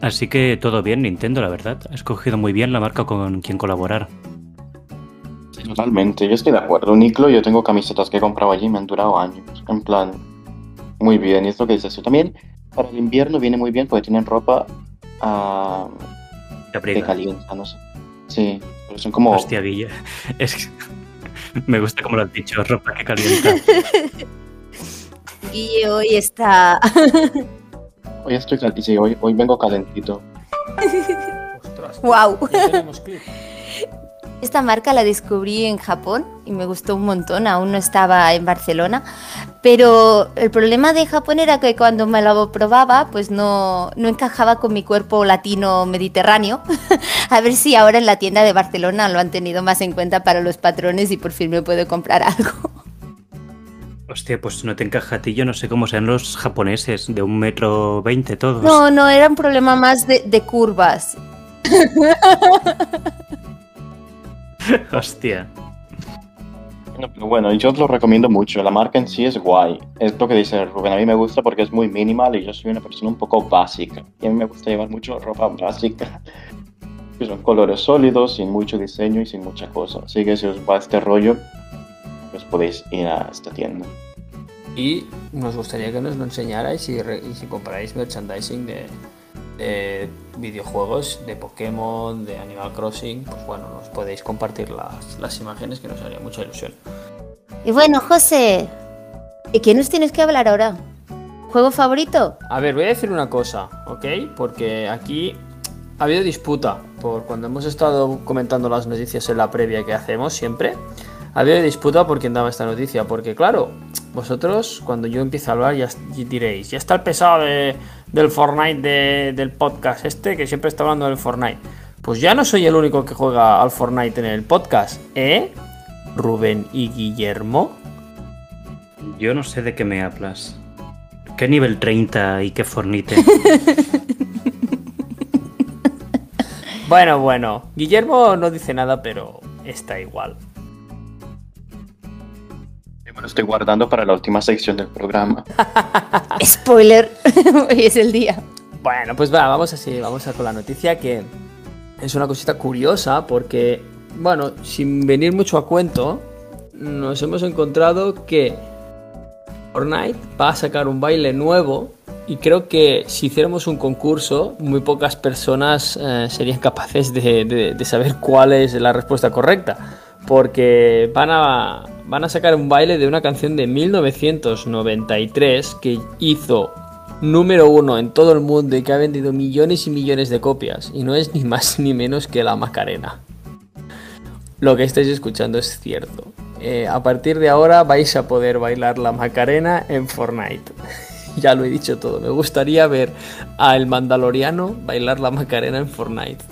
Así que todo bien Nintendo, la verdad. Ha escogido muy bien la marca con quien colaborar. Totalmente, yo estoy de acuerdo. Niclo, yo tengo camisetas que he comprado allí y me han durado años. En plan, muy bien. Y es lo que dices tú. También para el invierno viene muy bien porque tienen ropa uh, que calienta, no sé. Sí, pero son como. Hostia, Guille. Es que me gusta como lo has dicho, ropa que calienta. Guille hoy está. hoy estoy sí, hoy, hoy vengo calentito. Ostras, wow. ya tenemos clip. Esta marca la descubrí en Japón y me gustó un montón, aún no estaba en Barcelona, pero el problema de Japón era que cuando me lo probaba pues no, no encajaba con mi cuerpo latino mediterráneo. A ver si ahora en la tienda de Barcelona lo han tenido más en cuenta para los patrones y por fin me puedo comprar algo. Hostia, pues no te encaja a ti, yo no sé cómo sean los japoneses, de un metro veinte todos. No, no, era un problema más de, de curvas. Hostia. No, pero bueno, yo os lo recomiendo mucho. La marca en sí es guay. Es lo que dice Rubén. A mí me gusta porque es muy minimal y yo soy una persona un poco básica. Y a mí me gusta llevar mucho ropa básica. Que son colores sólidos, sin mucho diseño y sin mucha cosa. Así que si os va este rollo, pues podéis ir a esta tienda. Y nos gustaría que nos lo enseñarais y, y si compráis merchandising de, de videojuegos, de Pokémon, de Animal Crossing, pues bueno, nos podéis compartir las, las imágenes que nos haría mucha ilusión. Y bueno, José, ¿y qué nos tienes que hablar ahora? ¿Juego favorito? A ver, voy a decir una cosa, ¿ok? Porque aquí ha habido disputa por cuando hemos estado comentando las noticias en la previa que hacemos siempre. Ha habido disputa por quién daba esta noticia, porque claro, vosotros cuando yo empiece a hablar ya diréis, ya está el pesado de- del Fortnite de- del podcast este que siempre está hablando del Fortnite. Pues ya no soy el único que juega al Fortnite en el podcast, ¿eh? Rubén y Guillermo. Yo no sé de qué me hablas. ¿Qué nivel 30 y qué fornite? Bueno, bueno, Guillermo no dice nada, pero está igual. Me lo estoy guardando para la última sección del programa. Spoiler, hoy es el día. Bueno, pues va, vamos así, vamos a con la noticia que es una cosita curiosa porque, bueno, sin venir mucho a cuento, nos hemos encontrado que Fortnite va a sacar un baile nuevo y creo que si hiciéramos un concurso, muy pocas personas eh, serían capaces de, de- de saber cuál es la respuesta correcta. Porque van a, van a sacar un baile de una canción de 1993 que hizo número uno en todo el mundo y que ha vendido millones y millones de copias. Y no es ni más ni menos que la Macarena. Lo que estáis escuchando es cierto. Eh, a partir de ahora vais a poder bailar la Macarena en Fortnite. ya lo he dicho todo. Me gustaría ver al Mandaloriano bailar la Macarena en Fortnite.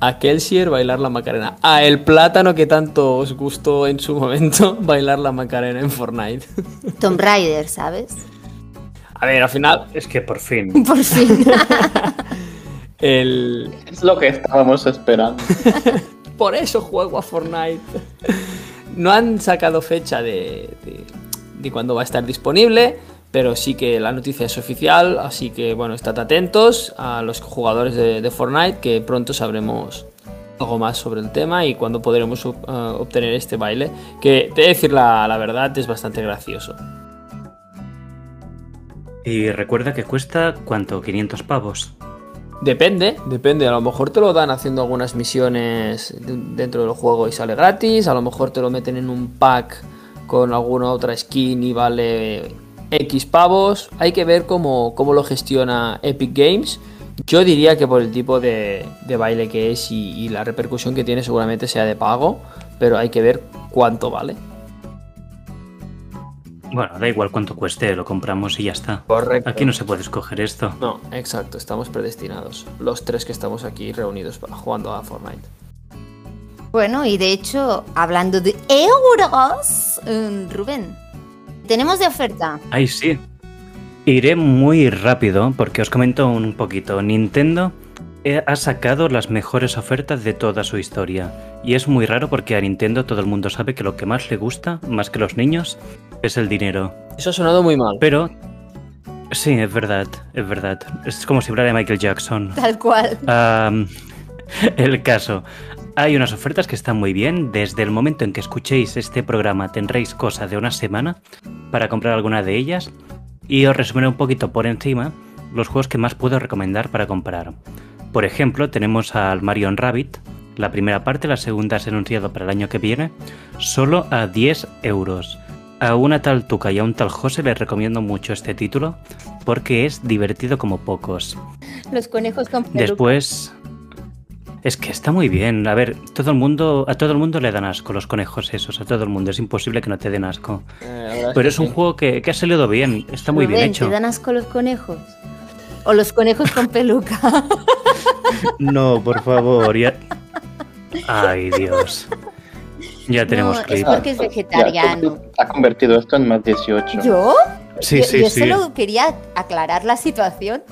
Aquel Kelsier bailar la Macarena. A el plátano que tanto os gustó en su momento bailar la Macarena en Fortnite. Tomb Raider, ¿sabes? a ver, al final, es que por fin. Por fin. el, Es lo que estábamos esperando. Por eso juego a Fortnite. No han sacado fecha de, de, de cuándo va a estar disponible, pero sí que la noticia es oficial, así que bueno, estad atentos a los jugadores de, de Fortnite, que pronto sabremos algo más sobre el tema y cuándo podremos uh, obtener este baile, que te de decir la, la verdad, es bastante gracioso. Y recuerda que cuesta, ¿cuánto? 500 pavos. Depende, depende. A lo mejor te lo dan haciendo algunas misiones de- dentro del juego y sale gratis. A lo mejor te lo meten en un pack con alguna otra skin y vale X pavos. Hay que ver cómo, cómo lo gestiona Epic Games. Yo diría que por el tipo de, de baile que es y, y la repercusión que tiene seguramente sea de pago, pero hay que ver cuánto vale. Bueno, da igual cuánto cueste, lo compramos y ya está. Correcto. Aquí no se puede escoger esto. No, exacto, estamos predestinados. Los tres que estamos aquí reunidos para- jugando a Fortnite. Bueno, y de hecho, hablando de euros, mm, Rubén, tenemos de oferta. Ay, sí. Iré muy rápido porque os comento un poquito. Nintendo eh, ha sacado las mejores ofertas de toda su historia. Y es muy raro porque a Nintendo todo el mundo sabe que lo que más le gusta, más que los niños, es el dinero. Eso ha sonado muy mal. Pero... Sí, es verdad, es verdad. Es como si hablara de Michael Jackson. Tal cual. El caso. Hay unas ofertas que están muy bien. Desde el momento en que escuchéis este programa tendréis cosa de una semana para comprar alguna de ellas. Y os resumiré un poquito por encima los juegos que más puedo recomendar para comprar. Por ejemplo, tenemos al Mario Rabbit. La primera parte, la segunda se ha anunciado para el año que viene, solo a 10 euros. A una tal Tuca y a un tal José les recomiendo mucho este título porque es divertido como pocos. Los conejos con peluca. Después. Es que está muy bien. A ver, todo el mundo. A todo el mundo le dan asco los conejos esos. A todo el mundo. Es imposible que no te den asco. Eh, Pero que es un sí. juego que, que ha salido bien. Está muy bien hecho. ¿Te dan asco los conejos? O los conejos con peluca. No, por favor. Ya... Ay, Dios. Ya tenemos No, es clip. porque es Ya, vegetariano. ha convertido esto en más 18. ¿Yo? Sí, yo, sí, yo sí. solo quería aclarar la situación.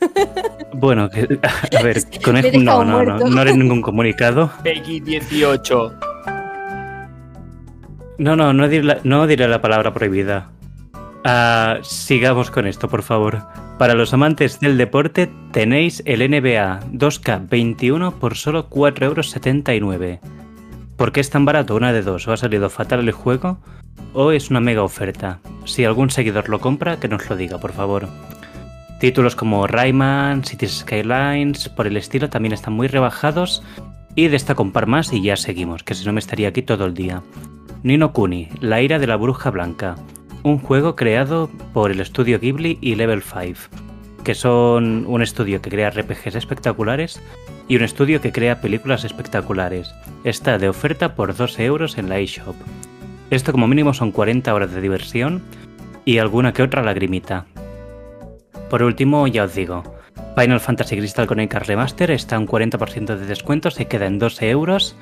Bueno, que- a ver, conejo. dejado No, no, no. No haré ningún comunicado. Peggy 18. No, no, no diré la, no diré la palabra prohibida. Ah, sigamos con esto, por favor. Para los amantes del deporte, tenéis el NBA 2K21 por solo 4,79€. ¿Por qué es tan barato? Una de dos. O ha salido fatal el juego, o es una mega oferta. Si algún seguidor lo compra, que nos lo diga, por favor. Títulos como Rayman, Cities Skylines, por el estilo, también están muy rebajados. Y destaco un par más y ya seguimos, que si no me estaría aquí todo el día. Nino Kuni, La ira de la bruja blanca. Un juego creado por el estudio Ghibli y Level 5, que son un estudio que crea RPGs espectaculares y un estudio que crea películas espectaculares. Está de oferta por 12 euros en la eShop. Esto como mínimo son 40 horas de diversión y alguna que otra lagrimita. Por último, ya os digo, Final Fantasy Crystal Chronicles Remaster está a un 40% de descuento, se queda en 12 euros.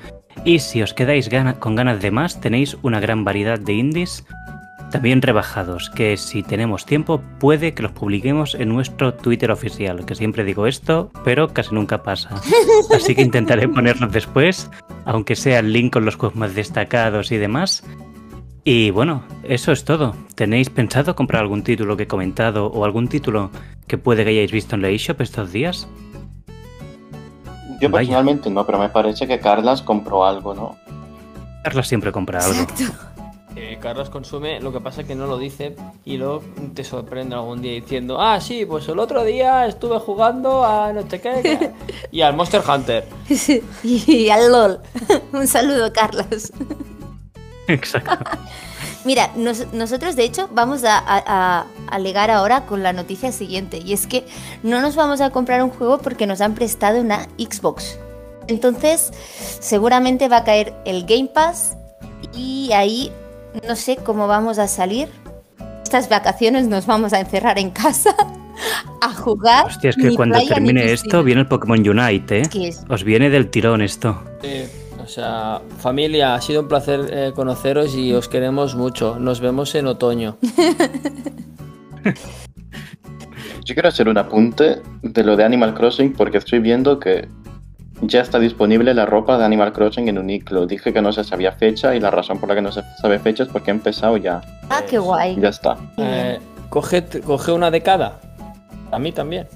Y si os quedáis gana- con ganas de más, tenéis una gran variedad de indies también rebajados, que si tenemos tiempo puede que los publiquemos en nuestro Twitter oficial, que siempre digo esto, pero casi nunca pasa. Así que intentaré ponerlos después, aunque sea el link con los juegos más destacados y demás. Y bueno, eso es todo. ¿Tenéis pensado comprar algún título que he comentado o algún título que puede que hayáis visto en la eShop estos días? Yo Vaya. personalmente no, pero me parece que Carlas compró algo, ¿no? Carla siempre compra algo. Exacto. Eh, Carlos consume, lo que pasa es que no lo dice y luego te sorprende algún día diciendo, ah, sí, pues el otro día estuve jugando a no sé qué y al Monster Hunter. y al LOL. Un saludo, Carlos. Exacto. Mira, nos- nosotros de hecho vamos a, a- a alegar ahora con la noticia siguiente y es que no nos vamos a comprar un juego porque nos han prestado una Xbox. Entonces, seguramente va a caer el Game Pass y ahí no sé cómo vamos a salir. Estas vacaciones nos vamos a encerrar en casa a jugar. Hostia, es que cuando termine esto viene el Pokémon Unite, ¿eh? Es que es- Os viene del tirón esto. Sí, o sea, familia, ha sido un placer eh, conoceros y os queremos mucho. Nos vemos en otoño. Yo quiero hacer un apunte de lo de Animal Crossing porque estoy viendo que ya está disponible la ropa de Animal Crossing en Uniqlo. Dije que no se sabía fecha y la razón por la que no se sabe fecha es porque he empezado ya. Ah, qué guay. Ya está. Eh, coge, coge una de cada. A mí también.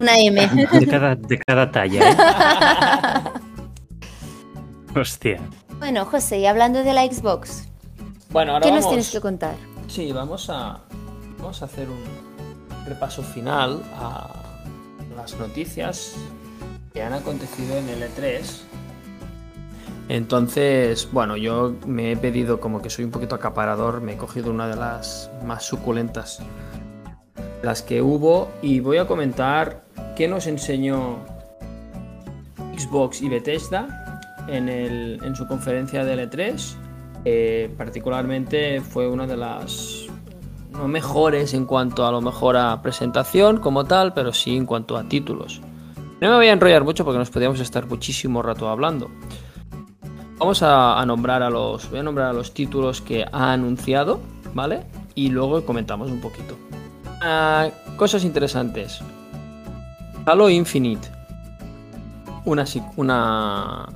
Una M. De cada, de cada talla, ¿eh? Hostia. Bueno, José, y hablando de la Xbox, Bueno, ahora ¿qué vamos. nos tienes que contar? Sí, vamos a, vamos a hacer un repaso final a las noticias que han acontecido en el E3. Entonces, bueno, yo me he pedido como que soy un poquito acaparador, me he cogido una de las más suculentas, las que hubo, y voy a comentar qué nos enseñó Xbox y Bethesda en, el- en su conferencia de L3. Eh, particularmente fue una de las no mejores en cuanto a lo mejor a presentación como tal, pero sí en cuanto a títulos. No me voy a enrollar mucho porque nos podríamos estar muchísimo rato hablando. Vamos a, nombrar a los. Voy a nombrar a los títulos que ha anunciado, ¿vale? Y luego comentamos un poquito. Ah, cosas interesantes. Halo Infinite. Una, una.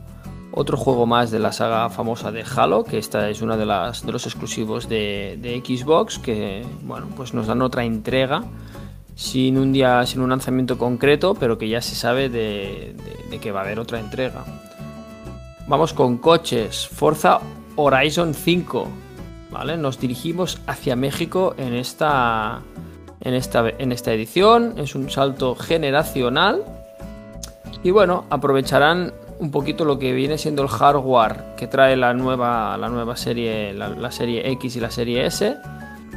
Otro juego más de la saga famosa de Halo, que esta es una de las de los exclusivos de, Xbox, que bueno, pues nos dan otra entrega sin un día, sin un lanzamiento concreto, pero que ya se sabe de que va a haber otra entrega. Vamos con coches. Forza Horizon 5. ¿Vale? Nos dirigimos hacia México en esta, en esta, en esta edición. Es un salto generacional. Y bueno, aprovecharán un poquito lo que viene siendo el hardware que trae la nueva, la nueva serie, la, serie X y la serie S.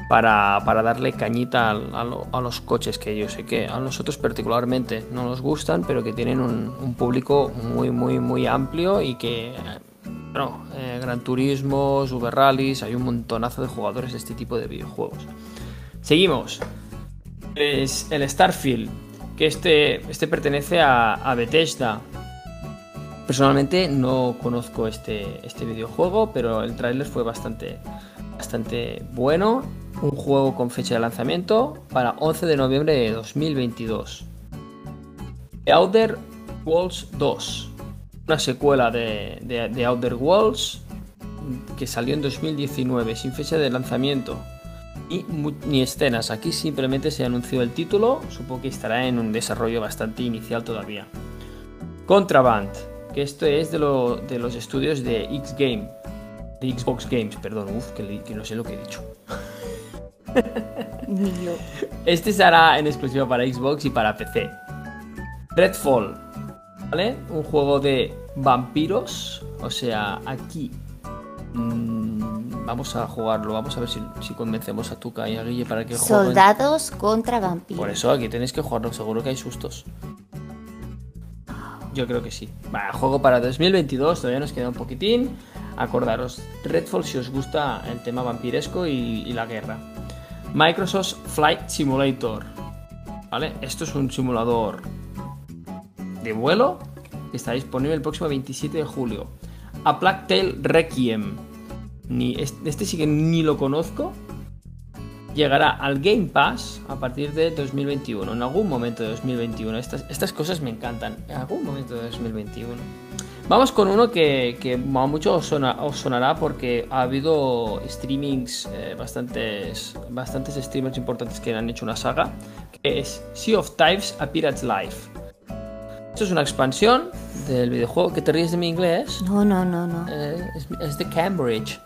Para, para darle cañita a, lo- a los coches que yo sé que a nosotros particularmente no nos gustan, pero que tienen un, un público muy, muy, muy amplio y que, bueno, eh, Gran Turismo, Super Rallys, hay un montonazo de jugadores de este tipo de videojuegos. Seguimos. Es el Starfield, que este, este pertenece a, a Bethesda. Personalmente no conozco este, este videojuego, pero el tráiler fue bastante, bastante bueno. Un juego con fecha de lanzamiento para 11 de noviembre de 2022. The Outer Worlds 2. Una secuela de, de, de Outer Worlds que salió en 2019 sin fecha de lanzamiento y ni escenas. Aquí simplemente se anunció el título. Supongo que estará en un desarrollo bastante inicial todavía. Contraband, que esto es de, lo- de los estudios de X Game, de Xbox Games, perdón, uf, que, no sé lo que he dicho. Ni yo. Este estará en exclusiva para Xbox y para PC. Redfall, ¿vale? Un juego de vampiros. O sea, aquí mm, vamos a jugarlo. Vamos a ver si, si convencemos a Tuca y a Guille para que jueguen. Soldados contra vampiros. Por eso aquí tenéis que jugarlo, seguro que hay sustos. Yo creo que sí. Va, juego para 2022, todavía nos queda un poquitín. Acordaros, Redfall si os gusta el tema vampiresco y, la guerra. Microsoft Flight Simulator. ¿Vale? Esto es un simulador de vuelo que está disponible el próximo 27 de julio. A Plague Tale Requiem. Ni, este sí que ni lo conozco llegará al Game Pass a partir de 2021, en algún momento de 2021. Estas, estas cosas me encantan, en algún momento de 2021. Vamos con uno que, que a mucho os, sona- os sonará porque ha habido streamings, eh, bastantes, bastantes streamers importantes que han hecho una saga, que es Sea of Thieves A Pirate's Life. Esto es una expansión del videojuego, que te ríes de mi inglés, No, no, no, no. Eh, es, es de Cambridge.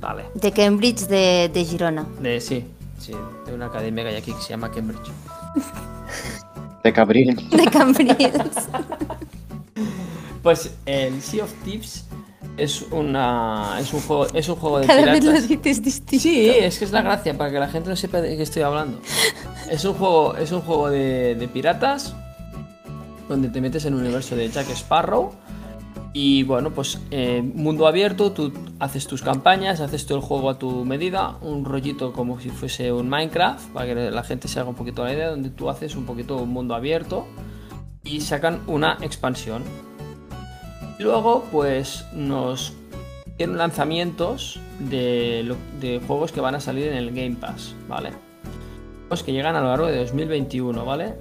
Vale. De Cambridge de, de Girona. De, sí, sí, de una academia que hay aquí que se llama Cambridge. De Cabril. De Cambridge. Pues el Sea of Thieves es una es un juego es un juego de Cada vez lo piratas. dices distinto. Sí, es que es la gracia para que la gente no sepa de qué estoy hablando. Es un juego es un juego de, de piratas donde te metes en el universo de Jack Sparrow y bueno, pues eh, mundo abierto, tú haces tus campañas, haces todo el juego a tu medida, un rollito como si fuese un Minecraft, para que la gente se haga un poquito la idea, donde tú haces un poquito un mundo abierto y sacan una expansión. Luego, pues nos tienen lanzamientos de, juegos que van a salir en el Game Pass, ¿vale? Pues que llegan a lo largo de 2021, ¿vale?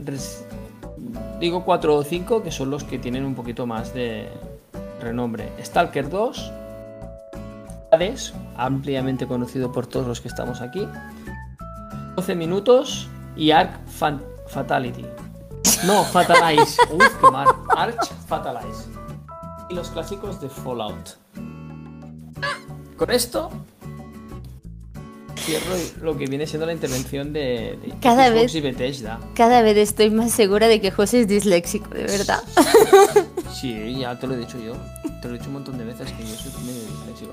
Digo 4 o 5 que son los que tienen un poquito más de renombre. Stalker 2, Hades, ampliamente conocido por todos los que estamos aquí. 12 minutos y Arc Fan- Fatality. No, Fatalize. Uy, qué mal. Arch Fatalize. Y los clásicos de Fallout. Con esto cierro lo que viene siendo la intervención de, de Cada Xbox vez- y Bethesda. Cada vez estoy más segura de que José es disléxico, de verdad. Sí, ya te lo he dicho yo. te lo he dicho un montón de veces que yo soy medio disléxico.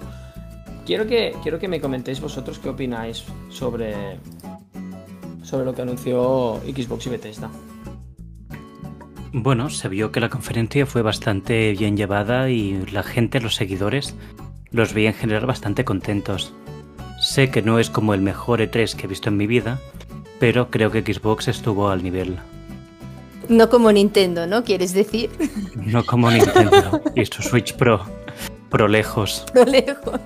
Quiero que, quiero que me comentéis vosotros qué opináis sobre, sobre lo que anunció Xbox y Bethesda. Bueno, se vio que la conferencia fue bastante bien llevada y la gente, los seguidores, los vi en general bastante contentos. Sé que no es como el mejor E3 que he visto en mi vida, pero creo que Xbox estuvo al nivel. No como Nintendo, ¿no? ¿Quieres decir? No como Nintendo y su Switch Pro. Pro lejos. Pro lejos.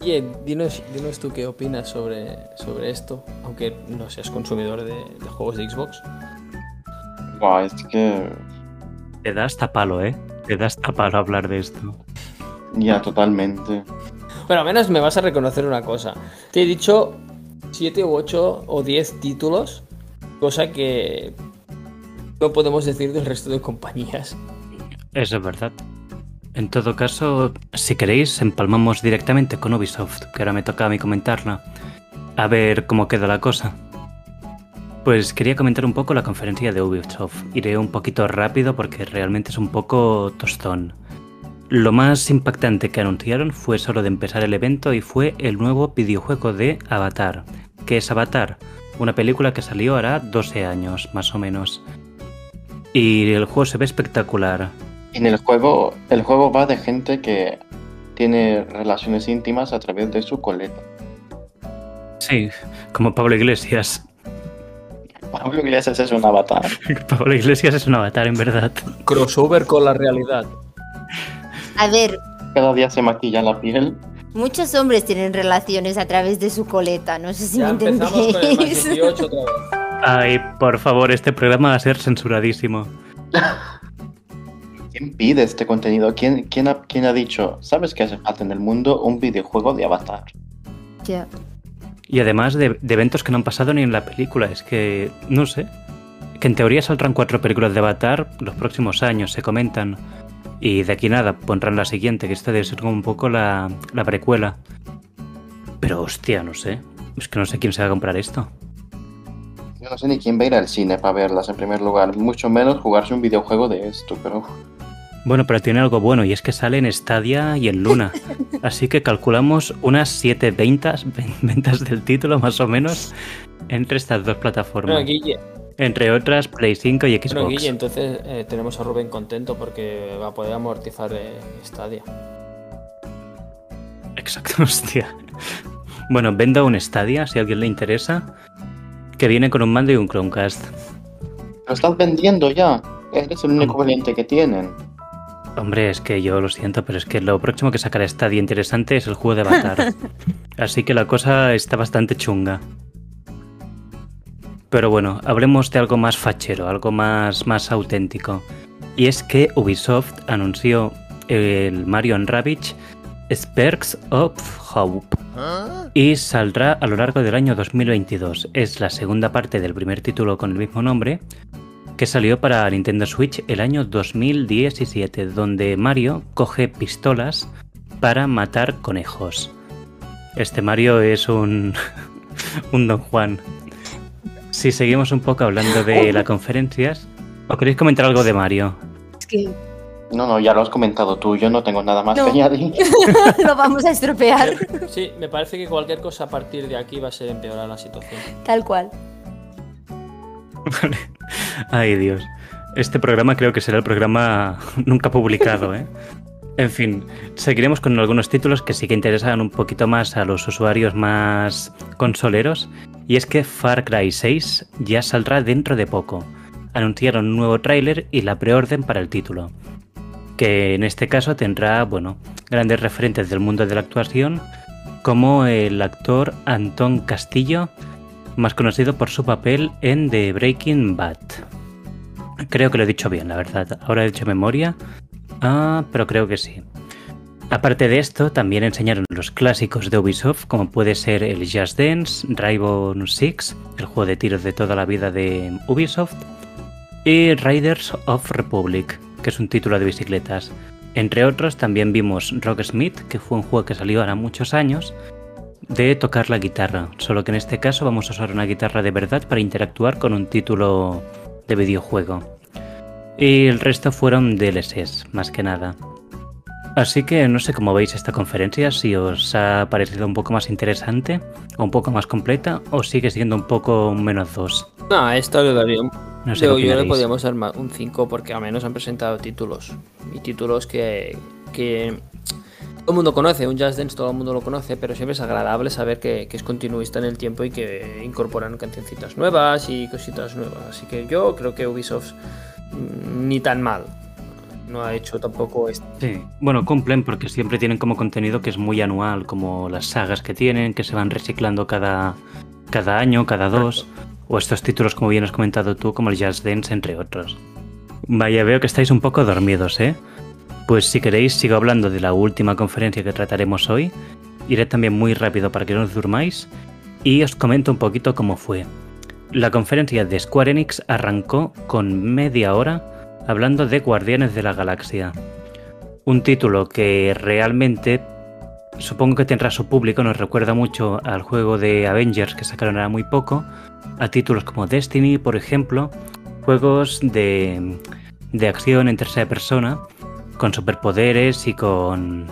Oye, dinos, dinos tú qué opinas sobre, sobre esto, aunque no seas consumidor de, de juegos de Xbox. Buah, es que. Te da hasta palo, ¿eh? Te da hasta palo hablar de esto. Ya, totalmente. Bueno, al menos me vas a reconocer una cosa. Te he dicho 7 u 8 o 10 títulos, cosa que no podemos decir del resto de compañías. Eso es verdad. En todo caso, si queréis, empalmamos directamente con Ubisoft, que ahora me toca a mí comentarla. A ver cómo queda la cosa. Pues quería comentar un poco la conferencia de Ubisoft. Iré un poquito rápido porque realmente es un poco tostón. Lo más impactante que anunciaron fue solo de empezar el evento y fue el nuevo videojuego de Avatar. ¿Qué es Avatar? Una película que salió hará 12 años, más o menos. Y el juego se ve espectacular. En el juego, el juego va de gente que tiene relaciones íntimas a través de su coleta. Sí, como Pablo Iglesias. Pablo Iglesias es un avatar. Pablo Iglesias es un avatar, en verdad. Crossover con la realidad. A ver, Cada día se maquilla la piel. Muchos hombres tienen relaciones a través de su coleta. No sé si Ya me empezamos con el más entendéis. 18 otra vez. Ay, por favor, este programa va a ser censuradísimo. ¿Quién pide este contenido? ¿Quién, quién, ha, quién ha dicho, sabes que hace falta en el mundo un videojuego de avatar? Ya. Y además de, de eventos que no han pasado ni en la película. Es que, no sé. Que en teoría saldrán cuatro películas de Avatar los próximos años, se comentan. Y de aquí nada, pondrán la siguiente, que esta debe ser como un poco la, la precuela. Pero hostia, no sé. Es que no sé quién se va a comprar esto. Yo no sé ni quién va a ir al cine para verlas en primer lugar, mucho menos jugarse un videojuego de esto, pero Bueno, pero tiene algo bueno y es que sale en Stadia y en Luna. Así que calculamos unas 7 ventas, ventas del título más o menos entre estas dos plataformas. Bueno, Guille, Entre otras Play 5 y Xbox. bueno, Guille, entonces eh, tenemos a Rubén contento porque va a poder amortizar eh, Stadia. Exacto, hostia. Bueno, venda un Stadia si a alguien le interesa. Que viene con un mando y un Chromecast. lo estás vendiendo ya. Eres el único valiente que tienen. Hombre, es que yo lo siento, pero es que lo próximo que sacará Stadia interesante es el juego de Avatar. Así que la cosa está bastante chunga. Pero bueno, hablemos de algo más fachero, algo más, más auténtico. Y es que Ubisoft anunció el Mario Rabbids Sparks of Hope. Y saldrá a lo largo del año 2022. Es la segunda parte del primer título con el mismo nombre, que salió para Nintendo Switch el año 2017, donde Mario coge pistolas para matar conejos. Este Mario es un, un Don Juan. Si seguimos un poco hablando de las conferencias, ¿o queréis comentar algo de Mario? Es que No, no, ya lo has comentado tú, yo no tengo nada más No. que añadir. lo vamos a estropear. Sí, me parece que cualquier cosa a partir de aquí va a ser empeorar la situación. Tal cual. Vale. Ay, Dios. Este programa creo que será el programa nunca publicado, ¿eh? En fin, seguiremos con algunos títulos que sí que interesan un poquito más a los usuarios más consoleros. Y es que Far Cry 6 ya saldrá dentro de poco. Anunciaron un nuevo tráiler y la preorden para el título. Que en este caso tendrá, bueno, grandes referentes del mundo de la actuación, como el actor Antón Castillo, más conocido por su papel en The Breaking Bad. Creo que lo he dicho bien, la verdad. Ahora he hecho memoria. Ah, pero creo que sí. Aparte de esto, también enseñaron los clásicos de Ubisoft, como puede ser el Just Dance, Rainbow Six, el juego de tiros de toda la vida de Ubisoft, y Riders of Republic, que es un título de bicicletas. Entre otros, también vimos Rocksmith, que fue un juego que salió ahora muchos años, de tocar la guitarra, solo que en este caso vamos a usar una guitarra de verdad para interactuar con un título de videojuego. Y el resto fueron DLCs, más que nada. Así que no sé cómo veis esta conferencia, si os ha parecido un poco más interesante o un poco más completa o sigue siendo un poco menos dos. No, a esto le daría un... No sé yo, yo le podríamos dar un 5 porque al menos han presentado títulos. Y títulos que, que todo el mundo conoce. Un Just Dance todo el mundo lo conoce, pero siempre es agradable saber que, que es continuista en el tiempo y que incorporan cancioncitas nuevas y cositas nuevas. Así que yo creo que Ubisoft mm, ni tan mal. No ha hecho tampoco esto. Sí, bueno, cumplen porque siempre tienen como contenido que es muy anual, como las sagas que tienen, que se van reciclando cada, cada año, cada dos, o estos títulos, como bien has comentado tú, como el Just Dance, entre otros. Vaya, veo que estáis un poco dormidos, ¿eh? Pues si queréis, sigo hablando de la última conferencia que trataremos hoy. Iré también muy rápido para que no os durmáis. Y os comento un poquito cómo fue. La conferencia de Square Enix arrancó con media hora hablando de Guardianes de la Galaxia. Un título que realmente supongo que tendrá su público, nos recuerda mucho al juego de Avengers que sacaron ahora muy poco, a títulos como Destiny, por ejemplo, juegos de, de acción en tercera persona, con superpoderes y con,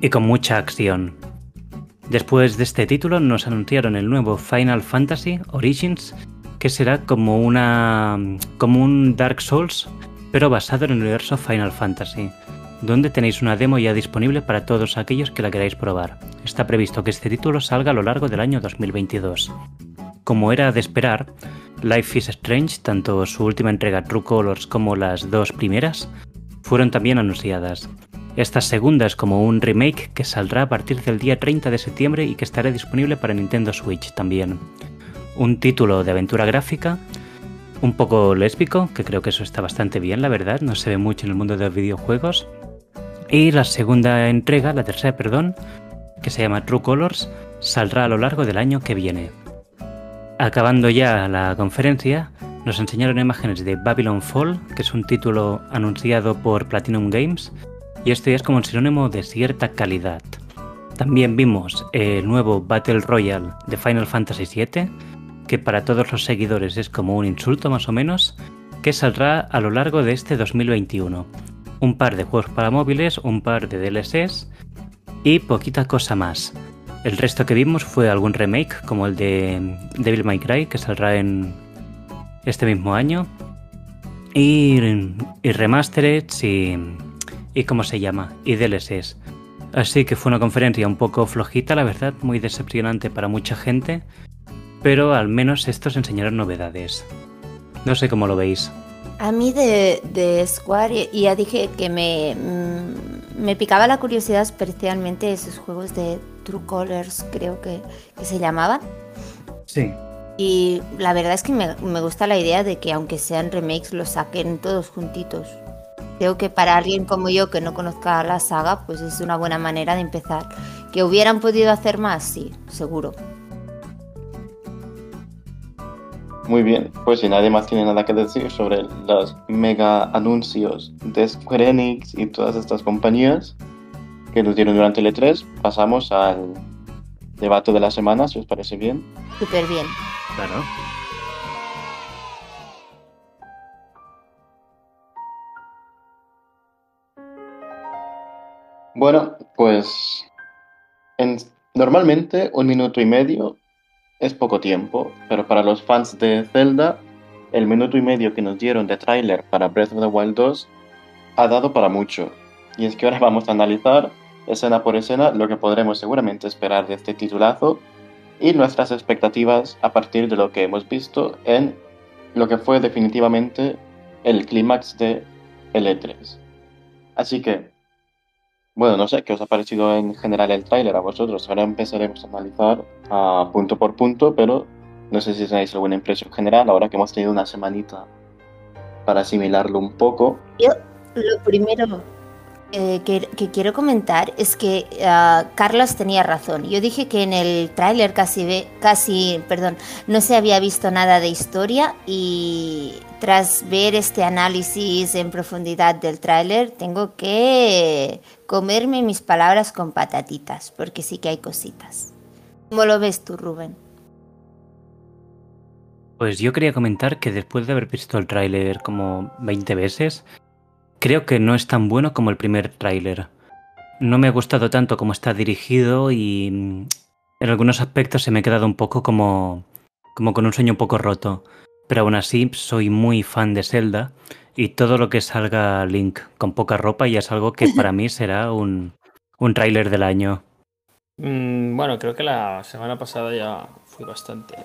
y con mucha acción. Después de este título nos anunciaron el nuevo Final Fantasy Origins, que será como una como un Dark Souls, pero basado en el universo Final Fantasy, donde tenéis una demo ya disponible para todos aquellos que la queráis probar. Está previsto que este título salga a lo largo del año 2022. Como era de esperar, Life is Strange, tanto su última entrega True Colors como las dos primeras, fueron también anunciadas. Esta segunda es como un remake que saldrá a partir del día 30 de septiembre y que estará disponible para Nintendo Switch también. Un título de aventura gráfica, un poco lésbico, que creo que eso está bastante bien, la verdad, no se ve mucho en el mundo de los videojuegos. Y la segunda entrega, la tercera, perdón, que se llama True Colors, saldrá a lo largo del año que viene. Acabando ya la conferencia, nos enseñaron imágenes de Babylon Fall, que es un título anunciado por Platinum Games, y esto ya es como un sinónimo de cierta calidad. También vimos el nuevo Battle Royale de Final Fantasy VII, que para todos los seguidores es como un insulto más o menos, que saldrá a lo largo de este 2021. Un par de juegos para móviles, un par de DLCs y poquita cosa más. El resto que vimos fue algún remake como el de Devil May Cry que saldrá en este mismo año y, y y, y cómo se llama y DLCs. Así que fue una conferencia un poco flojita, la verdad, muy decepcionante para mucha gente, pero al menos estos enseñaron novedades. No sé cómo lo veis. A mí de, de Square ya dije que me, mm, me picaba la curiosidad especialmente esos juegos de True Colors, creo que, que se llamaban. Sí. Y la verdad es que me, me gusta la idea de que aunque sean remakes los saquen todos juntitos. Creo que para alguien como yo que no conozca la saga, pues es una buena manera de empezar. ¿Que hubieran podido hacer más? Sí, seguro. Muy bien, pues si nadie más tiene nada que decir sobre los mega anuncios de Square Enix y todas estas compañías que nos dieron durante el E3, pasamos al debate de la semana, si os parece bien. Súper bien. Claro. Bueno, pues en- normalmente un minuto y medio es poco tiempo, pero para los fans de Zelda, el minuto y medio que nos dieron de tráiler para Breath of the Wild 2 ha dado para mucho. Y es que ahora vamos a analizar escena por escena lo que podremos seguramente esperar de este titulazo y nuestras expectativas a partir de lo que hemos visto en lo que fue definitivamente el clímax de el E3. Así que bueno, no sé qué os ha parecido en general el tráiler a vosotros. Ahora empezaremos a analizar ah, punto por punto, pero no sé si tenéis alguna impresión general ahora que hemos tenido una semanita para asimilarlo un poco. Lo primero eh, que, que quiero comentar es que ah, Carlos tenía razón. Yo dije que en el tráiler casi, ve- casi, perdón, no se había visto nada de historia y tras ver este análisis en profundidad del tráiler tengo que comerme mis palabras con patatitas porque sí que hay cositas. ¿Cómo lo ves tú, Rubén? Pues yo quería comentar que después de haber visto el tráiler como 20 veces, creo que no es tan bueno como el primer tráiler. No me ha gustado tanto como está dirigido y mm, en algunos aspectos se me ha quedado un poco como, como con un sueño un poco roto. Pero aún así soy muy fan de Zelda y todo lo que salga Link con poca ropa ya es algo que para mí será un, un tráiler del año. Mm, bueno, creo que la semana pasada ya fui bastante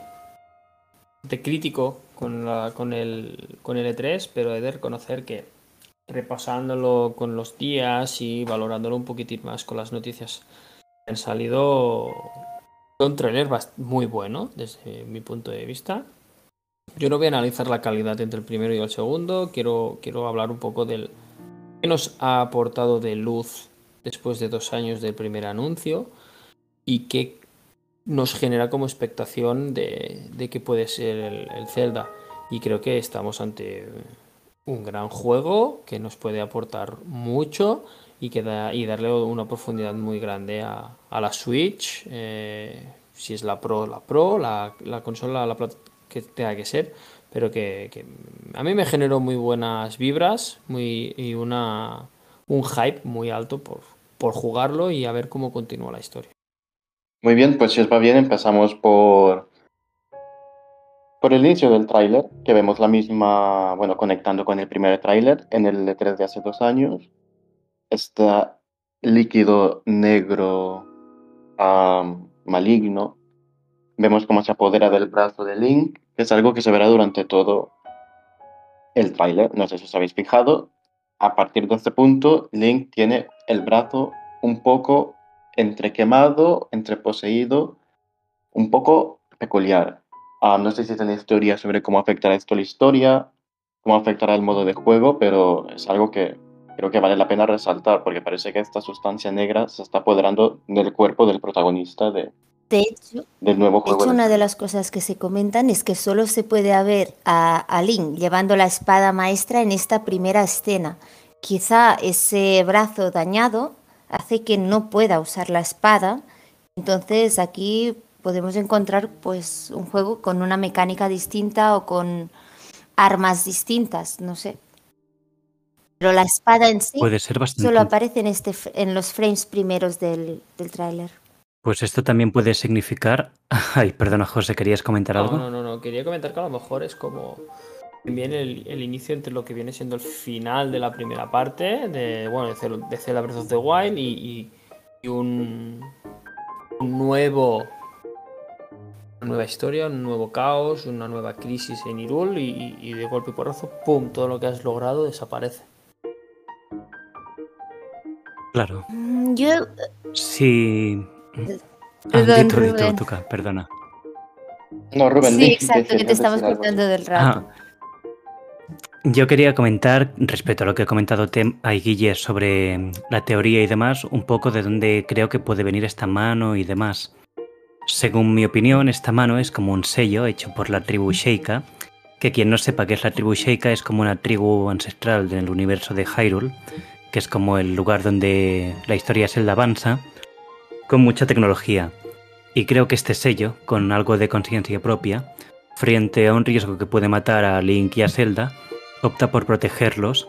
de crítico con, la, con, el, con el E3, pero he de reconocer que repasándolo con los días y valorándolo un poquitín más con las noticias que han salido, un trailer muy bueno desde mi punto de vista. Yo no voy a analizar la calidad entre el primero y el segundo, quiero, quiero hablar un poco del que nos ha aportado de luz después de dos años del primer anuncio y qué nos genera como expectación de, de que puede ser el, el, Zelda. Y creo que estamos ante un gran juego que nos puede aportar mucho y, que da, y darle una profundidad muy grande a, a la Switch. Eh, si es la Pro, la Pro, la, la consola, la que tenga que ser, pero que, a mí me generó muy buenas vibras muy, y una, un hype muy alto por, por jugarlo y a ver cómo continúa la historia. Muy bien, pues si os va bien empezamos por por el inicio del tráiler, que vemos la misma, bueno, conectando con el primer tráiler en el E3 de hace dos años, este líquido negro um, maligno, vemos cómo se apodera del brazo de Link, es algo que se verá durante todo el tráiler, no sé si os habéis fijado, a partir de este punto Link tiene el brazo un poco entre quemado, entre poseído, un poco peculiar. Uh, no sé si tenéis teoría sobre cómo afectará esto la historia, cómo afectará el modo de juego, pero es algo que creo que vale la pena resaltar porque parece que esta sustancia negra se está apoderando del cuerpo del protagonista de, de hecho, del nuevo juego. De hecho, una de las cosas que se comentan es que solo se puede ver a, a Link llevando la espada maestra en esta primera escena. Quizá ese brazo dañado hace que no pueda usar la espada. Entonces aquí podemos encontrar pues un juego con una mecánica distinta o con armas distintas, no sé. Pero la espada en sí Puede ser bastante... solo aparece en, este, en los frames primeros del, del tráiler. Pues esto también puede significar... Ay, perdona José, ¿querías comentar algo? No, no, no, quería comentar que a lo mejor es como también el, el, inicio entre lo que viene siendo el final de la primera parte de, bueno, de Zelda Breath of the Wild y, y, y un, un, nuevo una nueva historia, un nuevo caos, una nueva crisis en Irul y, y, de golpe y porrazo, ¡pum! Todo lo que has logrado desaparece. Claro. Yo... Sí... Ah, Perdón, dito, Rubén. Tuca, perdona. No, Rubén, Sí, exacto, que te estamos cortando del rato. Ah, yo quería comentar, respecto a lo que ha comentado Tem y Guille sobre la teoría y demás, un poco de dónde creo que puede venir esta mano y demás. Según mi opinión, esta mano es como un sello hecho por la tribu Sheikah, que quien no sepa qué es la tribu Sheikah es como una tribu ancestral del universo de Hyrule, que es como el lugar donde la historia Zelda avanza, con mucha tecnología. Y creo que este sello, con algo de conciencia propia, frente a un riesgo que puede matar a Link y a Zelda, opta por protegerlos.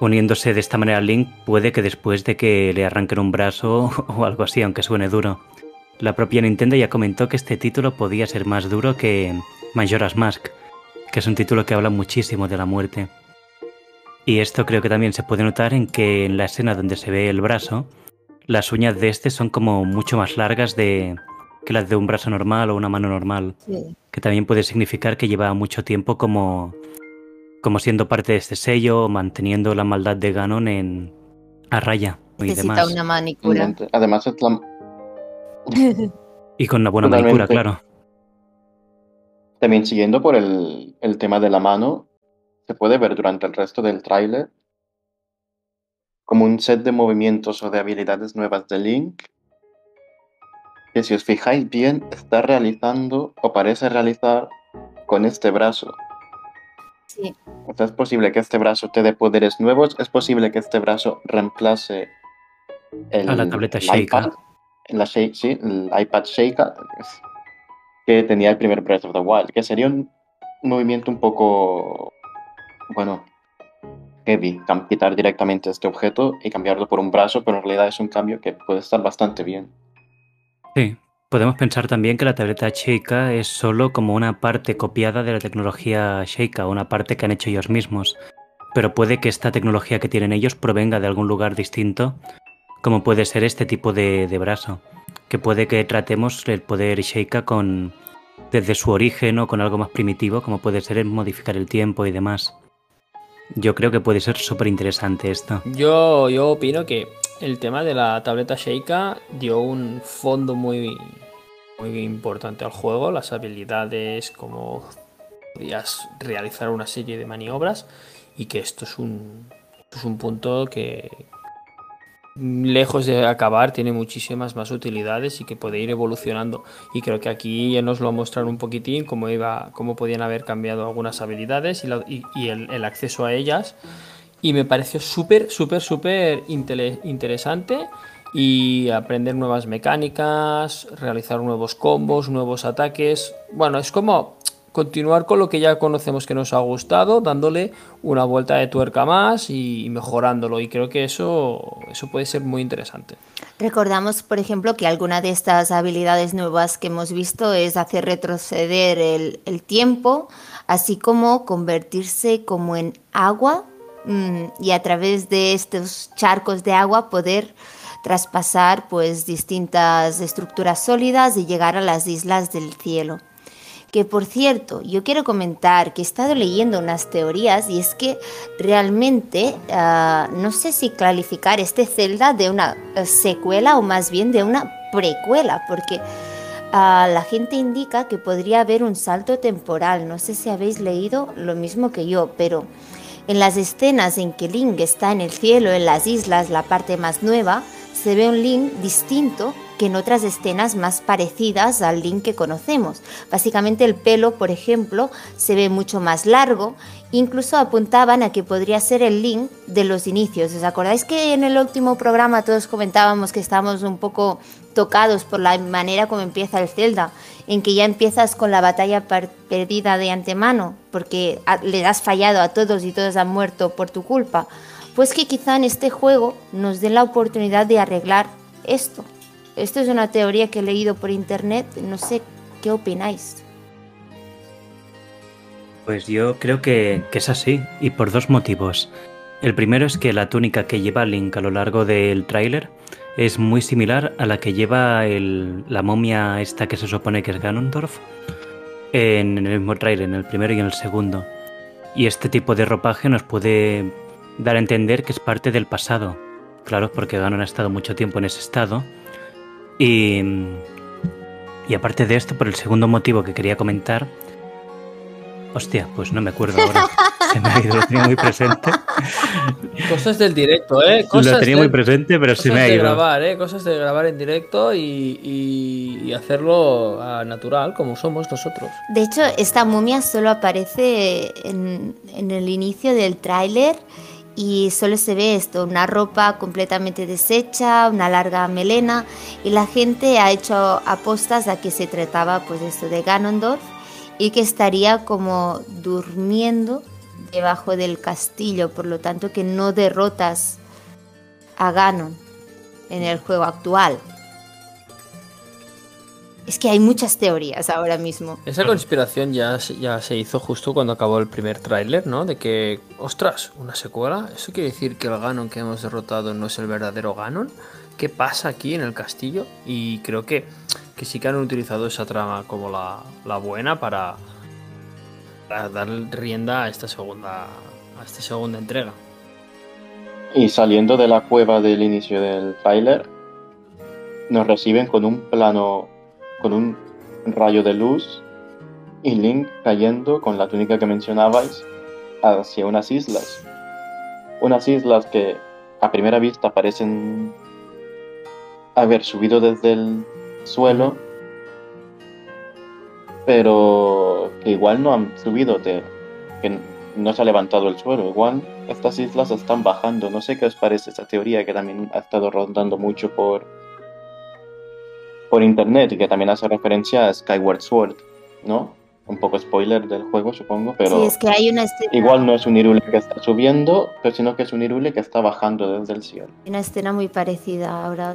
Uniéndose de esta manera a Link puede que después de que le arranquen un brazo o algo así, aunque suene duro. La propia Nintendo ya comentó que este título podía ser más duro que Majora's Mask, que es un título que habla muchísimo de la muerte. Y esto creo que también se puede notar en que en la escena donde se ve el brazo, las uñas de este son como mucho más largas de que las de un brazo normal o una mano normal Sí. que también puede significar que lleva mucho tiempo como, como siendo parte de este sello, manteniendo la maldad de Ganon en a raya y Necesita demás. una manicura. Además, es la- Y con una buena Totalmente. manicura, claro. también siguiendo por el, el tema de la mano, se puede ver durante el resto del tráiler como un set de movimientos o de habilidades nuevas de Link que si os fijáis bien está realizando o parece realizar con este brazo. Sí. O sea, es posible que este brazo te dé poderes nuevos, es posible que este brazo reemplace el, A la tableta el iPad, la sí, el iPad Sheikah que tenía el primer Breath of the Wild, que sería un movimiento un poco, bueno, heavy, quitar directamente este objeto y cambiarlo por un brazo, pero en realidad es un cambio que puede estar bastante bien. Sí, podemos pensar también que la tableta Sheikah es solo como una parte copiada de la tecnología Sheikah, una parte que han hecho ellos mismos. Pero puede que esta tecnología que tienen ellos provenga de algún lugar distinto, como puede ser este tipo de, de brazo. Que puede que tratemos el poder Sheikah con desde su origen o con algo más primitivo, como puede ser modificar el tiempo y demás. Yo creo que puede ser súper interesante esto. Yo, yo opino que el tema de la tableta Sheikah dio un fondo muy, muy importante al juego, las habilidades, como podías realizar una serie de maniobras y que esto es un, es un punto que, lejos de acabar, tiene muchísimas más utilidades y que puede ir evolucionando. Y creo que aquí ya nos lo muestran un poquitín cómo iba, cómo podían haber cambiado algunas habilidades y, el, acceso a ellas. Y me pareció súper, súper, súper interesante y aprender nuevas mecánicas, realizar nuevos combos, nuevos ataques. Bueno, es como continuar con lo que ya conocemos que nos ha gustado, dándole una vuelta de tuerca más y mejorándolo. Y creo que eso, eso puede ser muy interesante. Recordamos, por ejemplo, que alguna de estas habilidades nuevas que hemos visto es hacer retroceder el, tiempo, así como convertirse como en agua mm, y a través de estos charcos de agua poder traspasar pues distintas estructuras sólidas y llegar a las islas del cielo. Que por cierto, yo quiero comentar que he estado leyendo unas teorías y es que realmente ah, no sé si calificar este Zelda de una eh, secuela o más bien de una precuela, porque ah, la gente indica que podría haber un salto temporal. No sé si habéis leído lo mismo que yo, pero en las escenas en que Link está en el cielo, en las islas, la parte más nueva, se ve un Link distinto que en otras escenas más parecidas al Link que conocemos. Básicamente el pelo, por ejemplo, se ve mucho más largo, incluso apuntaban a que podría ser el Link de los inicios. ¿Os acordáis que en el último programa todos comentábamos que estábamos un poco tocados por la manera como empieza el Zelda, en que ya empiezas con la batalla perdida de antemano, porque le has fallado a todos y todos han muerto por tu culpa? Pues que quizá en este juego nos den la oportunidad de arreglar esto. Esto es una teoría que he leído por internet, no sé qué opináis. Pues yo creo que, es así, y por dos motivos. El primero es que la túnica que lleva Link a lo largo del tráiler es muy similar a la que lleva la momia esta que se supone que es Ganondorf en el mismo tráiler, en el primero y en el segundo. Y este tipo de ropaje nos puede dar a entender que es parte del pasado. Claro, porque Ganon ha estado mucho tiempo en ese estado y, y aparte de esto, por el segundo motivo que quería comentar, hostia, pues no me acuerdo ahora. Se me ha ido, lo tenía muy presente. Cosas del directo, ¿eh? Cosas lo tenía muy presente, pero se me ha ido. Cosas de grabar, ¿eh? Cosas de grabar en directo y, y, hacerlo natural, como somos nosotros. De hecho, esta momia solo aparece en, en el inicio del tráiler y solo se ve esto, una ropa completamente deshecha, una larga melena y la gente ha hecho apostas a que se trataba pues esto de Ganondorf y que estaría como durmiendo debajo del castillo, por lo tanto que no derrotas a Ganon en el juego actual. Es que hay muchas teorías ahora mismo. Esa conspiración ya, ya se hizo justo cuando acabó el primer tráiler, ¿no? De que, ostras, una secuela. ¿Eso quiere decir que el Ganon que hemos derrotado no es el verdadero Ganon? ¿Qué pasa aquí en el castillo? Y creo que, que sí que han utilizado esa trama como la, la buena para, para, dar rienda a esta segunda a esta segunda entrega. Y saliendo de la cueva del inicio del tráiler, nos reciben con un plano con un rayo de luz y Link cayendo con la túnica que mencionabais hacia unas islas. Unas islas que a primera vista parecen haber subido desde el suelo, pero que igual no han subido, de, que no se ha levantado el suelo. Igual estas islas están bajando. No sé qué os parece esa teoría que también ha estado rondando mucho por por internet y que también hace referencia a Skyward Sword, ¿no? un poco spoiler del juego, supongo, pero Sí, es que hay una escena, igual no es un Irule que está subiendo, pero sino que es un Irule que está bajando desde el cielo. una escena muy parecida ahora.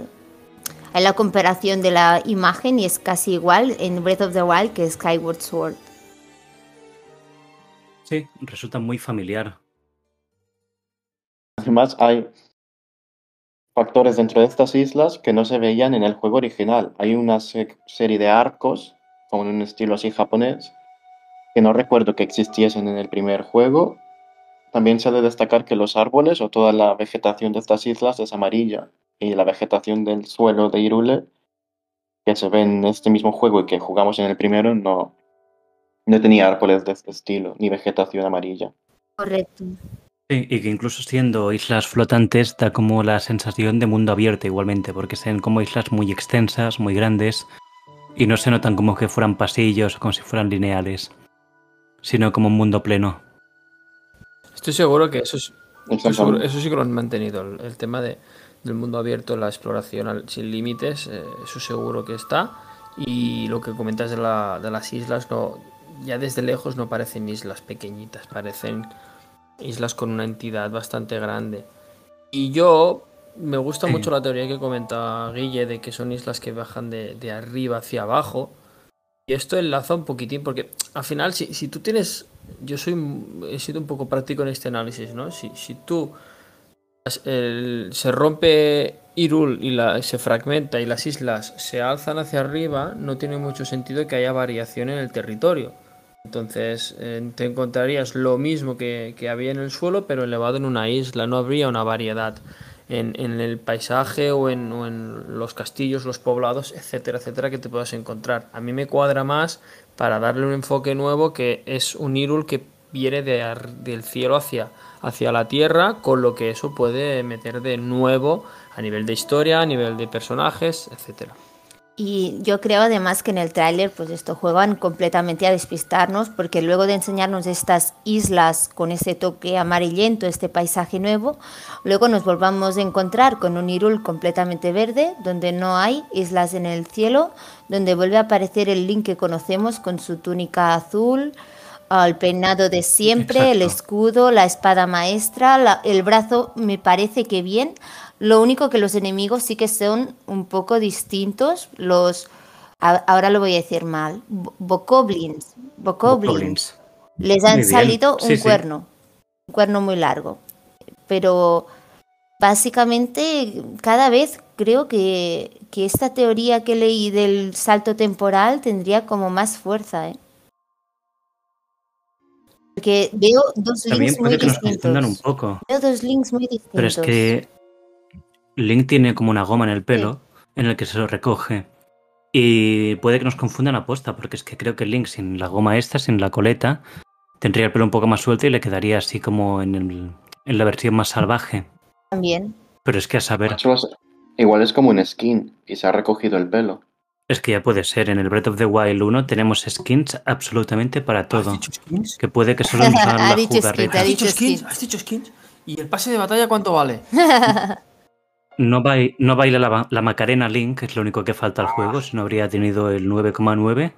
Hay la comparación de la imagen y es casi igual en Breath of the Wild que Skyward Sword. Sí, resulta muy familiar. Además, hay factores dentro de estas islas que no se veían en el juego original. Hay una se- serie de arcos, como en un estilo así japonés, que no recuerdo que existiesen en el primer juego. También se ha de destacar que los árboles o toda la vegetación de estas islas es amarilla y la vegetación del suelo de Irule, que se ve en este mismo juego y que jugamos en el primero, no, no tenía árboles de este estilo, ni vegetación amarilla. Correcto. Sí, y que incluso siendo islas flotantes da como la sensación de mundo abierto igualmente, porque son como islas muy extensas, muy grandes, y no se notan como que fueran pasillos o como si fueran lineales, sino como un mundo pleno. Estoy seguro que eso, es, estoy seguro- Exactamente. eso sí que lo han mantenido. El, el tema de, del mundo abierto, la exploración al- sin límites, eh, eso seguro que está. Y lo que comentas de, la- de las islas, no, ya desde lejos no parecen islas pequeñitas, parecen islas con una entidad bastante grande. Y yo me gusta Sí. mucho la teoría que comenta Guille de que son islas que bajan de, de arriba hacia abajo. Y esto enlaza un poquitín, porque al final, si, si tú tienes. Yo soy he sido un poco práctico en este análisis, ¿no? Si, si tú el- se rompe Irul y la, se fragmenta y las islas se alzan hacia arriba, no tiene mucho sentido que haya variación en el territorio. Entonces eh, te encontrarías lo mismo que, había en el suelo, pero elevado en una isla. No habría una variedad en, el paisaje o en, los castillos, los poblados, etcétera, etcétera, que te puedas encontrar. A mí me cuadra más para darle un enfoque nuevo que es un Irul que viene de del cielo hacia, hacia la tierra, con lo que eso puede meter de nuevo a nivel de historia, a nivel de personajes, etcétera. Y yo creo además que en el tráiler pues esto juegan completamente a despistarnos porque luego de enseñarnos estas islas con ese toque amarillento, este paisaje nuevo, luego nos volvamos a encontrar con un Irul completamente verde, donde no hay islas en el cielo, donde vuelve a aparecer el Link que conocemos con su túnica azul, el peinado de siempre, el escudo, la espada maestra, la- el brazo me parece que bien. Lo único que los enemigos sí que son un poco distintos. Los, a- ahora lo voy a decir mal, bo- bokoblins. Bokoblins. Les han salido un Sí, cuerno, un cuerno muy largo. Pero básicamente cada vez creo que, que esta teoría que leí del salto temporal tendría como más fuerza. ¿eh? Porque veo dos También links muy puede que nos confundan un distintos. poco, Veo dos links muy distintos. pero es que Link tiene como una goma en el pelo en el que se lo recoge. Y puede que nos confundan posta, porque es que creo que Link sin la goma esta, sin la coleta, tendría el pelo un poco más suelto y le quedaría así como en, el- en la versión más salvaje. También. Pero es que a saber, Igual es como un skin y se ha recogido el pelo. es que ya puede ser. En el Breath of the Wild 1 tenemos skins absolutamente para todo. ¿Has dicho skins? Que puede que solo nos hagan Ha la ¿Has dicho skins. ¿Has dicho skins? ¿Y el pase de batalla cuánto vale? No, bai- no baila la, la Macarena Link, que es lo único que falta al juego, si no habría tenido el 9,9.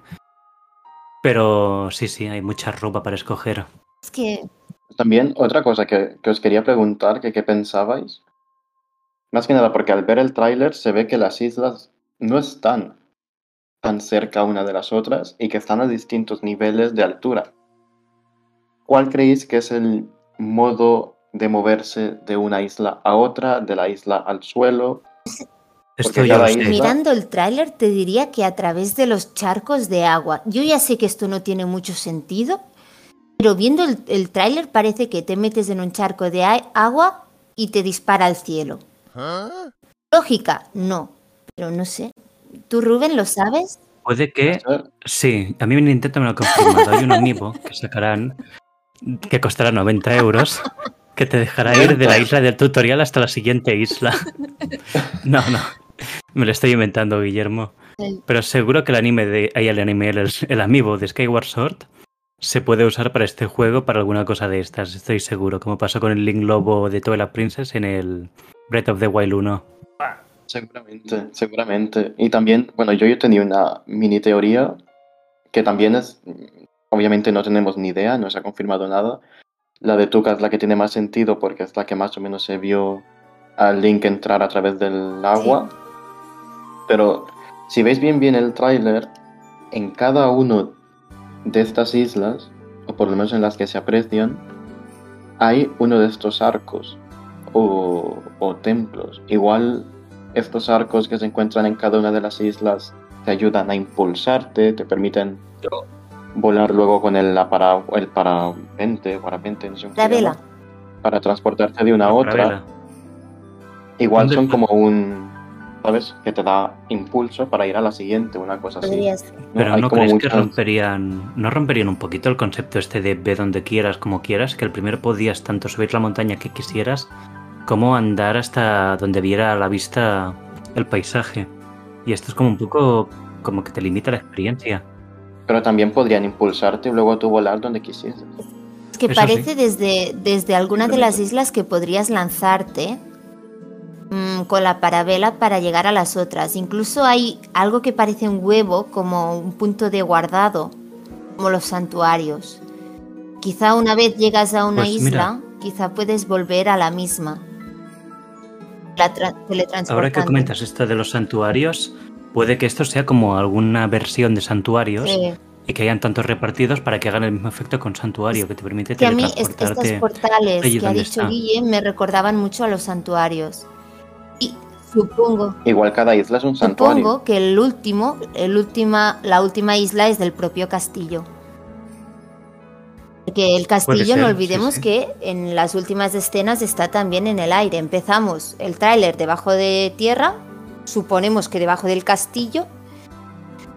Pero sí, sí, hay mucha ropa para escoger. Es que También otra cosa que, que os quería preguntar, que qué pensabais. Más que nada porque al ver el tráiler se ve que las islas no están tan cerca una de las otras y que están a distintos niveles de altura. ¿Cuál creéis que es el modo de moverse de una isla a otra, de la isla al suelo? Esto Porque ya lo cada sé. isla- mirando el tráiler te diría que a través de los charcos de agua. Yo ya sé que esto no tiene mucho sentido, pero viendo el, el tráiler parece que te metes en un charco de agua y te dispara al cielo. Lógica, no, pero no sé. ¿Tú, Rubén, lo sabes? Puede que Sí, a mí en Nintendo me lo ha confirmado. Hay un amiibo que sacarán que costará 90 euros que te dejará ir de la isla del tutorial hasta la siguiente isla. No, no. Me lo estoy inventando, Guillermo. Pero seguro que el anime de. Ahí el anime, el, el amiibo de Skyward Sword se puede usar para este juego para alguna cosa de estas, estoy seguro. Como pasó con el Link Lobo de Twilight Princess en el Breath of the Wild 1. Seguramente, seguramente. Y también, bueno, yo, yo tenía una mini teoría que también es obviamente no tenemos ni idea, no se ha confirmado nada. La de Tuca es la que tiene más sentido porque es la que más o menos se vio al Link entrar a través del agua. Pero si veis bien bien el tráiler, en cada uno de estas islas, o por lo menos en las que se aprecian, hay uno de estos arcos o, o templos. Igual estos arcos que se encuentran en cada una de las islas te ayudan a impulsarte, te permiten volar luego con el, apara, el parapente, parapente no sé cómo La vela. para transportarte de una a otra. Igual ¿Dónde son como un, ¿sabes? Que te da impulso para ir a la siguiente, una cosa así. Pero Hay no crees que romperían, no romperían un poquito el concepto este de ve donde quieras, como quieras, que el primero podías tanto subir la montaña que quisieras, como andar hasta donde viera a la vista el paisaje. Y esto es como un poco como que te limita la experiencia. Pero también podrían impulsarte y luego tú volar donde quisieras. Es que Eso parece desde, desde alguna de las islas que podrías lanzarte mm, con la parabela para llegar a las otras. Incluso hay algo que parece un huevo como un punto de guardado, como los santuarios. Quizá una vez llegas a una Pues isla, quizá puedes volver a la misma. La Ahora que comentas esto de los santuarios, puede que esto sea como alguna versión de santuarios Sí. y que hayan tantos repartidos para que hagan el mismo efecto con santuario, que te permite que a mí est- estos portales allí que ha dicho está. Guille me recordaban mucho a los santuarios. Y supongo, Igual cada isla es un santuario. supongo que el último, el última, la última isla es del propio castillo. Porque el castillo, ser, no sí, olvidemos sí. que en las últimas escenas está también en el aire. Empezamos el tráiler debajo de tierra, suponemos que debajo del castillo,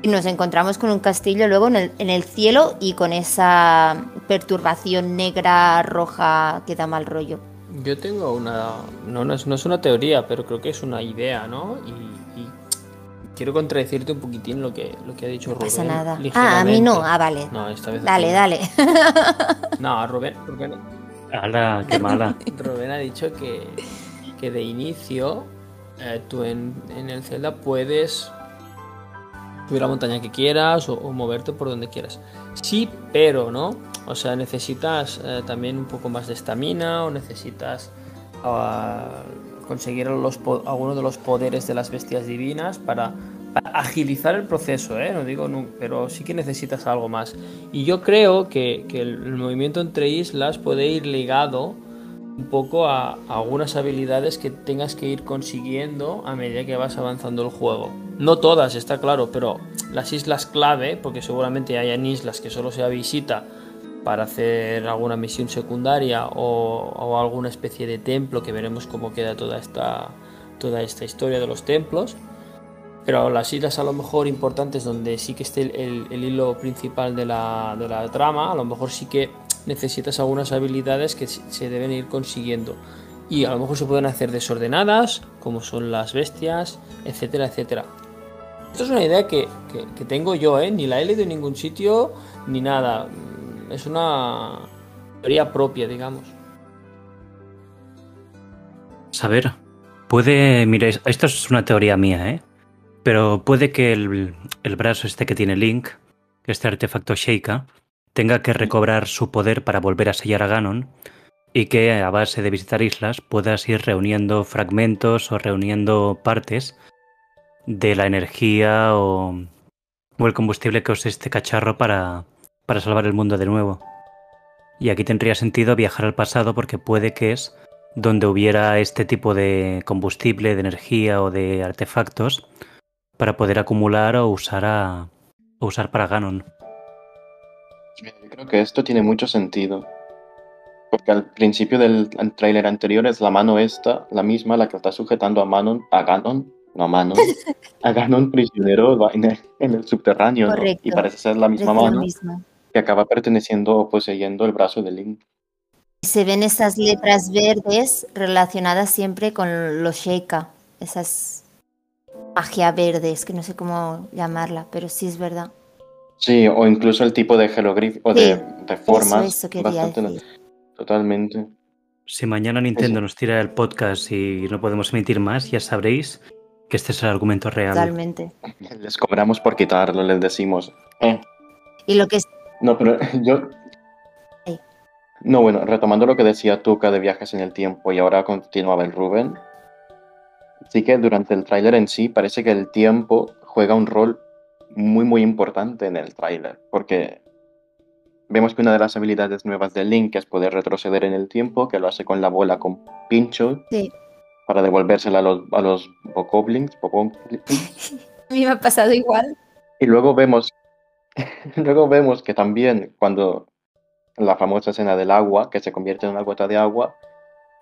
y nos encontramos con un castillo luego en el, en el cielo y con esa perturbación negra, roja que da mal rollo. Yo tengo una. No, no, es, no es una teoría, pero creo que es una idea, ¿no? Y, y quiero contradecirte un poquitín lo que, lo que ha dicho No Rubén. pasa nada. Ah, a mí no. Ah, vale. No, esta vez. Dale, dale. No, Rubén, Rubén, ¡Hala, qué mala! Rubén ha dicho que, que de inicio eh, tú en, en el Zelda puedes subir la montaña que quieras o, moverte por donde quieras. Sí, pero, ¿no? O sea, necesitas eh, también un poco más de estamina o necesitas ah, conseguir algunos de los poderes de las bestias divinas para, agilizar el proceso, ¿eh? No digo, pero sí que necesitas algo más. Y yo creo que, que el, el movimiento entre islas puede ir ligado un poco a, algunas habilidades que tengas que ir consiguiendo a medida que vas avanzando el juego. No todas, está claro, pero las islas clave, porque seguramente hayan islas que solo sea visita para hacer alguna misión secundaria o, alguna especie de templo que veremos cómo queda toda esta, toda esta historia de los templos. Pero las islas a lo mejor importantes donde sí que esté el, el- el hilo principal de la, de la trama, a lo mejor sí que necesitas algunas habilidades que se deben ir consiguiendo. Y a lo mejor se pueden hacer desordenadas, como son las bestias, etcétera, etcétera. Esto es una idea que, que- tengo yo, ¿eh? Ni la he leído en ningún sitio, ni nada. Es una teoría propia, digamos. Saber, puede, mira, es- esto es una teoría mía, ¿eh? Pero puede que el, el brazo este que tiene Link, este artefacto Sheikah, tenga que recobrar su poder para volver a sellar a Ganon y que a base de visitar islas puedas ir reuniendo fragmentos o reuniendo partes de la energía o, o el combustible que use este cacharro para, para salvar el mundo de nuevo. Y aquí tendría sentido viajar al pasado porque puede que es donde hubiera este tipo de combustible, de energía o de artefactos para poder acumular o usar a o usar para Ganon. Yo creo que esto tiene mucho sentido. Porque al principio del tráiler anterior es la mano esta, la misma, la que está sujetando a Manon, a Ganon, no a Manon, a Ganon prisionero en el, en el subterráneo, ¿no? Y parece ser la misma mano que acaba perteneciendo o poseyendo el brazo de Link. Se ven esas letras verdes relacionadas siempre con los Sheikah, esas magia verdes, que no sé cómo llamarla, pero sí es verdad. Sí, o incluso el tipo de jeroglífico, o Sí, de, de formas. eso, eso quería bastante- decir. Totalmente. Si mañana Nintendo nos tira el podcast y no podemos emitir más, ya sabréis que este es el argumento real. Totalmente. Les cobramos por quitarlo, les decimos. Eh, Y lo que, No, pero yo... No, bueno, retomando lo que decía Tuca de viajes en el tiempo y ahora continuaba el Rubén, sí que durante el tráiler en sí parece que el tiempo juega un rol muy, muy importante en el tráiler, porque vemos que una de las habilidades nuevas de Link es poder retroceder en el tiempo, que lo hace con la bola con pincho Sí. para devolvérsela a los, a los bokoblins, bokoblins. A mí me ha pasado igual. Y luego vemos, luego vemos que también cuando la famosa escena del agua, que se convierte en una gota de agua,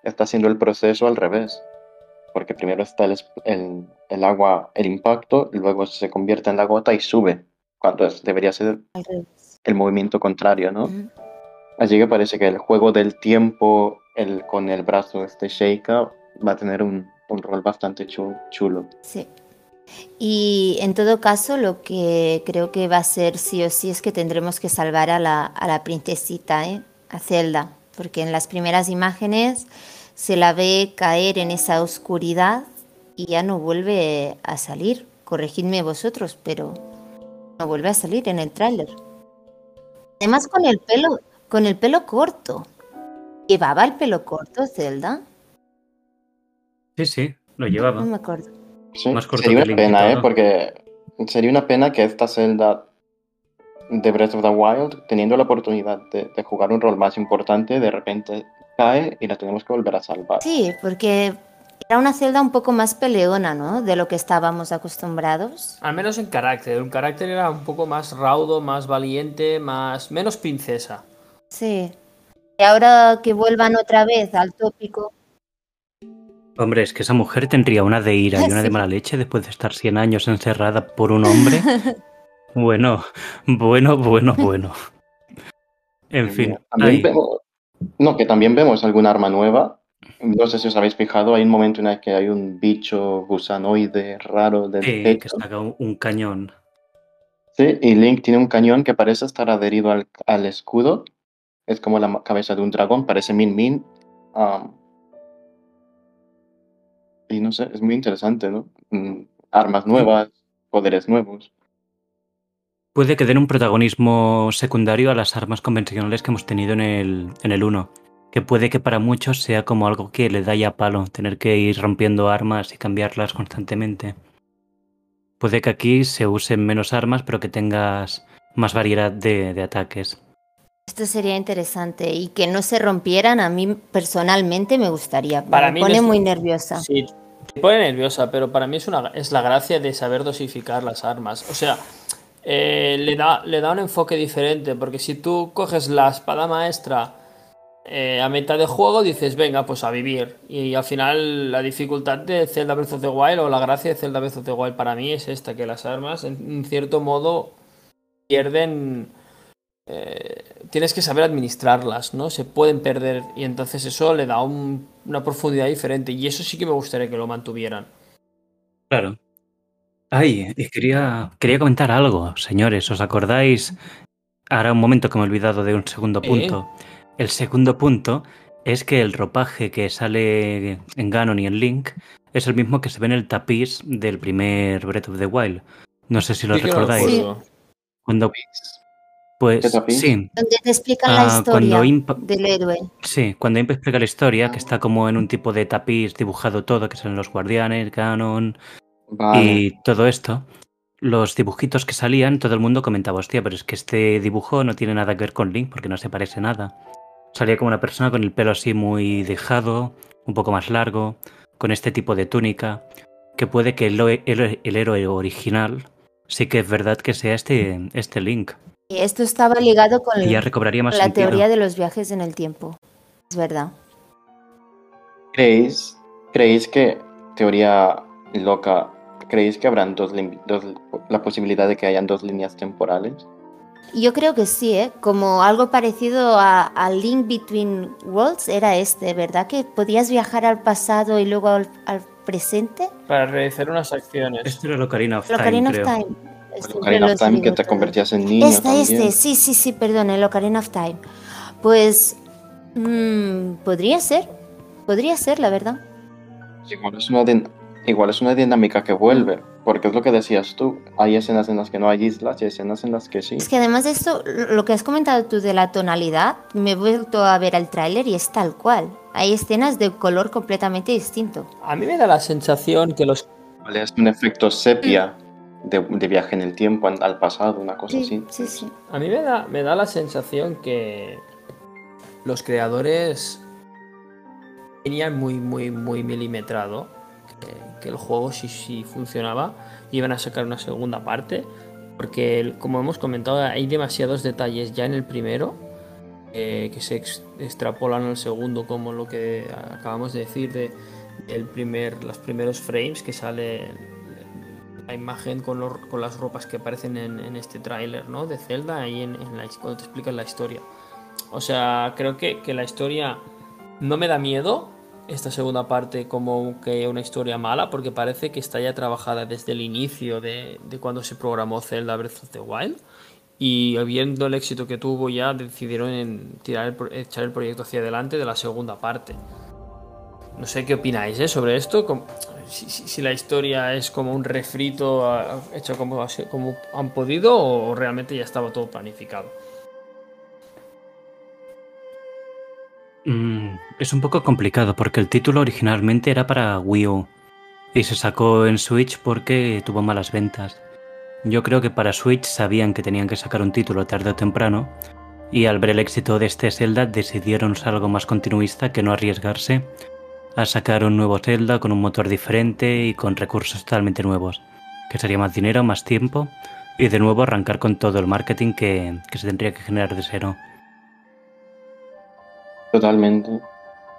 está haciendo el proceso al revés. Porque primero está el, el- el agua, el impacto, luego se convierte en la gota y sube, cuando es- debería ser el movimiento contrario, ¿no? Ujú. Así que parece que el juego del tiempo el, con el brazo este Sheikah va a tener un, un rol bastante chu- chulo. Sí. Y en todo caso, lo que creo que va a ser sí o sí es que tendremos que salvar a la, a la princesita, ¿eh? a Zelda, porque en las primeras imágenes se la ve caer en esa oscuridad y ya no vuelve a salir. Corregidme vosotros, pero no vuelve a salir en el tráiler. Además con el pelo, con el pelo corto. ¿Llevaba el pelo corto Zelda? Sí, sí, lo No llevaba. me acuerdo. Sí, Más corto sería una pena, ¿eh? Porque sería una pena que esta Zelda de Breath of the Wild, teniendo la oportunidad de, de jugar un rol más importante, de repente cae y la tenemos que volver a salvar. Sí, porque era una celda un poco más peleona, ¿no? De lo que estábamos acostumbrados. Al menos en carácter. Un carácter era un poco más raudo, más valiente, más menos princesa. Sí. Y ahora que vuelvan otra vez al tópico. Hombre, es que esa mujer tendría una de ira y una de mala leche después de estar 100 años encerrada por un hombre. Bueno, bueno, bueno, bueno. En fin. Ay, vemos- no, que también vemos alguna arma nueva. No sé si os habéis fijado, hay un momento en el que hay un bicho gusanoide raro del techo. que saca un, un cañón. Sí, y Link tiene un cañón que parece estar adherido al, al escudo. Es como la cabeza de un dragón, parece Min Min. Y no sé, es muy interesante, ¿no? Mm, armas nuevas, poderes nuevos. Puede que den un protagonismo secundario a las armas convencionales que hemos tenido en el, en el 1. Que puede que para muchos sea como algo que le da ya palo, tener que ir rompiendo armas y cambiarlas constantemente. Puede que aquí se usen menos armas, pero que tengas más variedad de, de ataques. Esto sería interesante. Y que no se rompieran, a mí personalmente me gustaría. Para me mí pone no es- muy nerviosa. Sí, te pone nerviosa, pero para mí es, una, es la gracia de saber dosificar las armas. O sea, eh, le, da, le da un enfoque diferente, porque si tú coges la espada maestra eh, a mitad de juego, dices, venga, pues a vivir. Y al final la dificultad de Zelda Breath of the Wild, o la gracia de Zelda Breath of the Wild para mí es esta, que las armas en, cierto modo pierden... eh, tienes que saber administrarlas, ¿no? Se pueden perder y entonces eso le da un- una profundidad diferente y eso sí que me gustaría que lo mantuvieran. Claro. Ay, y quería, quería comentar algo, señores. ¿Os acordáis? Ahora un momento que me he olvidado de un segundo punto. El segundo punto es que el ropaje que sale en Ganon y en Link es el mismo que se ve en el tapiz del primer Breath of the Wild. No sé si lo Sí que lo recordáis. recuerdo. Cuando, pues sí, Donde te explican Ah, la historia cuando Impa- del héroe. Sí, cuando Imp explica la historia, que está como en un tipo de tapiz dibujado todo, que son los guardianes, Ganon Vale. y todo esto, los dibujitos que salían, todo el mundo comentaba, hostia, pero es que este dibujo no tiene nada que ver con Link porque no se parece nada. Salía como una persona con el pelo así muy dejado, un poco más largo, con este tipo de túnica, que puede que el, lo- el- el héroe original sí que es verdad que sea este, este Link. Y esto estaba ligado con, ya recobraría más con la sentido. teoría de los viajes en el tiempo. Es verdad. ¿Creéis, ¿Creéis que, teoría loca, creéis que habrán dos, la posibilidad de que hayan dos líneas temporales? Yo creo que sí, ¿eh? Como algo parecido a, a Link Between Worlds era este, ¿verdad? Que podías viajar al pasado y luego al, al presente. Para realizar unas acciones. Esto era el Ocarina of El Time, Ocarina of creo. Time. Siempre Ocarina of Time, que te convertías en niño Este, también. este, sí, sí, sí, perdón, el Ocarina of Time. Pues mm, podría ser, podría ser, la verdad. Sí, bueno, es una de- igual es una dinámica que vuelve, porque es lo que decías tú, hay escenas en las que no hay islas y escenas en las que sí. Es que además de esto, lo que has comentado tú de la tonalidad, me he vuelto a ver el tráiler y es tal cual. Hay escenas de color completamente distinto. A mí me da la sensación que los... Es un efecto sepia de, de viaje en el tiempo, al al pasado, una cosa Sí, así. sí, sí. A mí me da, me da la sensación que los creadores tenían muy, muy, muy milimetrado que, el juego, si, si funcionaba, iban a sacar una segunda parte. Porque, como hemos comentado, hay demasiados detalles ya en el primero eh, que se ex- extrapolan al segundo, como lo que acabamos de decir de el primer, los primeros frames que sale la imagen con, los- con las ropas que aparecen en, este tráiler, ¿no? De Zelda, ahí en, en la, cuando te explican la historia. O sea, creo que, que la historia no me da miedo, esta segunda parte, como que una historia mala, porque parece que está ya trabajada desde el inicio de, de cuando se programó Zelda Breath of the Wild. Y viendo el éxito que tuvo, ya decidieron tirar echar el proyecto hacia adelante de la segunda parte. No sé qué opináis ¿eh? sobre esto. Si, la historia es como un refrito hecho como, como han podido o realmente ya estaba todo planificado. Mm, es un poco complicado porque el título originalmente era para Wii U y se sacó en Switch porque tuvo malas ventas. Yo creo que para Switch sabían que tenían que sacar un título tarde o temprano y al ver el éxito de este Zelda decidieron algo más continuista que no arriesgarse a sacar un nuevo Zelda con un motor diferente y con recursos totalmente nuevos, que sería más dinero, más tiempo y de nuevo arrancar con todo el marketing que se tendría que generar de cero. Totalmente.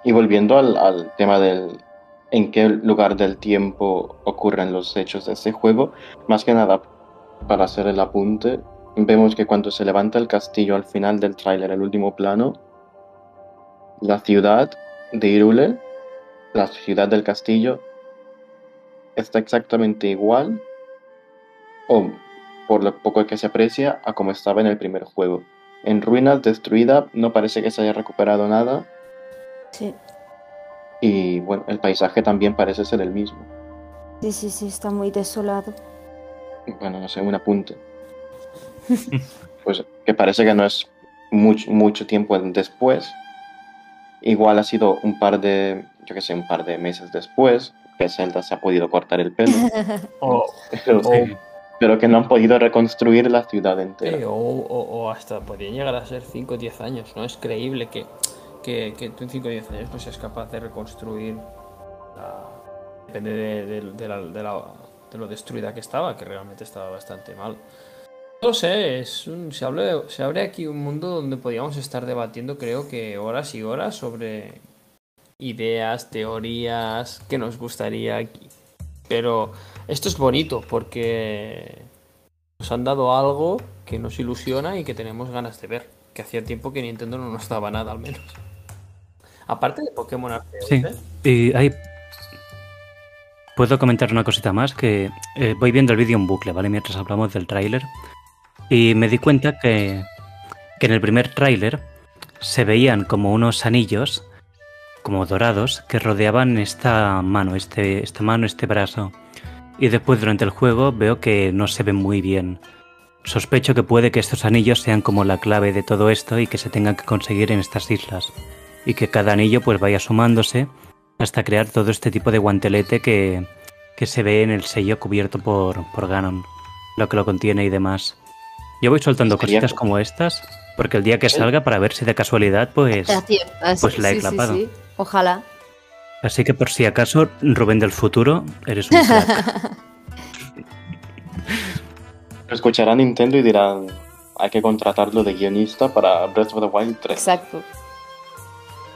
Y volviendo al, tema del en qué lugar del tiempo ocurren los hechos de este juego, más que nada para hacer el apunte, vemos que cuando se levanta el castillo al final del tráiler, el último plano, la ciudad de Irule, la ciudad del castillo, está exactamente igual, o por lo poco que se aprecia, a como estaba en el primer juego. En ruinas, destruida, no parece que se haya recuperado nada. Sí, Y bueno, el paisaje también parece ser el mismo. sí, sí, sí, está muy desolado. Bueno, no sé, un apunte. Pues que parece que no es mucho, mucho tiempo después. Igual ha sido un par de, yo que sé, un par de meses después que Zelda se ha podido cortar el pelo. O, Pero, o- pero que no han podido reconstruir la ciudad entera. Sí, o, hasta podrían llegar a ser 5 o 10 años. No es creíble que, que, tú en 5 o 10 años no seas capaz de reconstruir. Depende de, de- la- de lo destruida que estaba, que realmente estaba bastante mal. No sé, es un- se, se abre aquí un mundo donde podríamos estar debatiendo, creo que horas y horas sobre ideas, teorías que nos gustaría. aquí. Pero esto es bonito porque nos han dado algo que nos ilusiona y que tenemos ganas de ver. Que hacía tiempo que Nintendo no nos daba nada, al menos. Aparte de Pokémon Arceus, Sí. ¿eh? Y hay... Puedo comentar una cosita más, que eh, voy viendo el vídeo en bucle, ¿vale? Mientras hablamos del tráiler. Y me di cuenta que, que en el primer tráiler se veían como unos anillos, como dorados, que rodeaban esta mano, este, esta mano, este brazo. Y después durante el juego veo que no se ven muy bien. Sospecho que puede que estos anillos sean como la clave de todo esto y que se tengan que conseguir en estas islas. Y que cada anillo pues vaya sumándose hasta crear todo este tipo de guantelete que, que se ve en el sello cubierto por, por Ganon, lo que lo contiene y demás. Yo voy soltando cositas como- estas, porque el día que salga, para ver si de casualidad, pues... Aciertas. Pues la he Sí, sí, clapado. sí. Ojalá. Así que por si acaso, Rubén del futuro, eres un crack. Escuchará Nintendo y dirán, hay que contratarlo de guionista para Breath of the Wild 3. Exacto.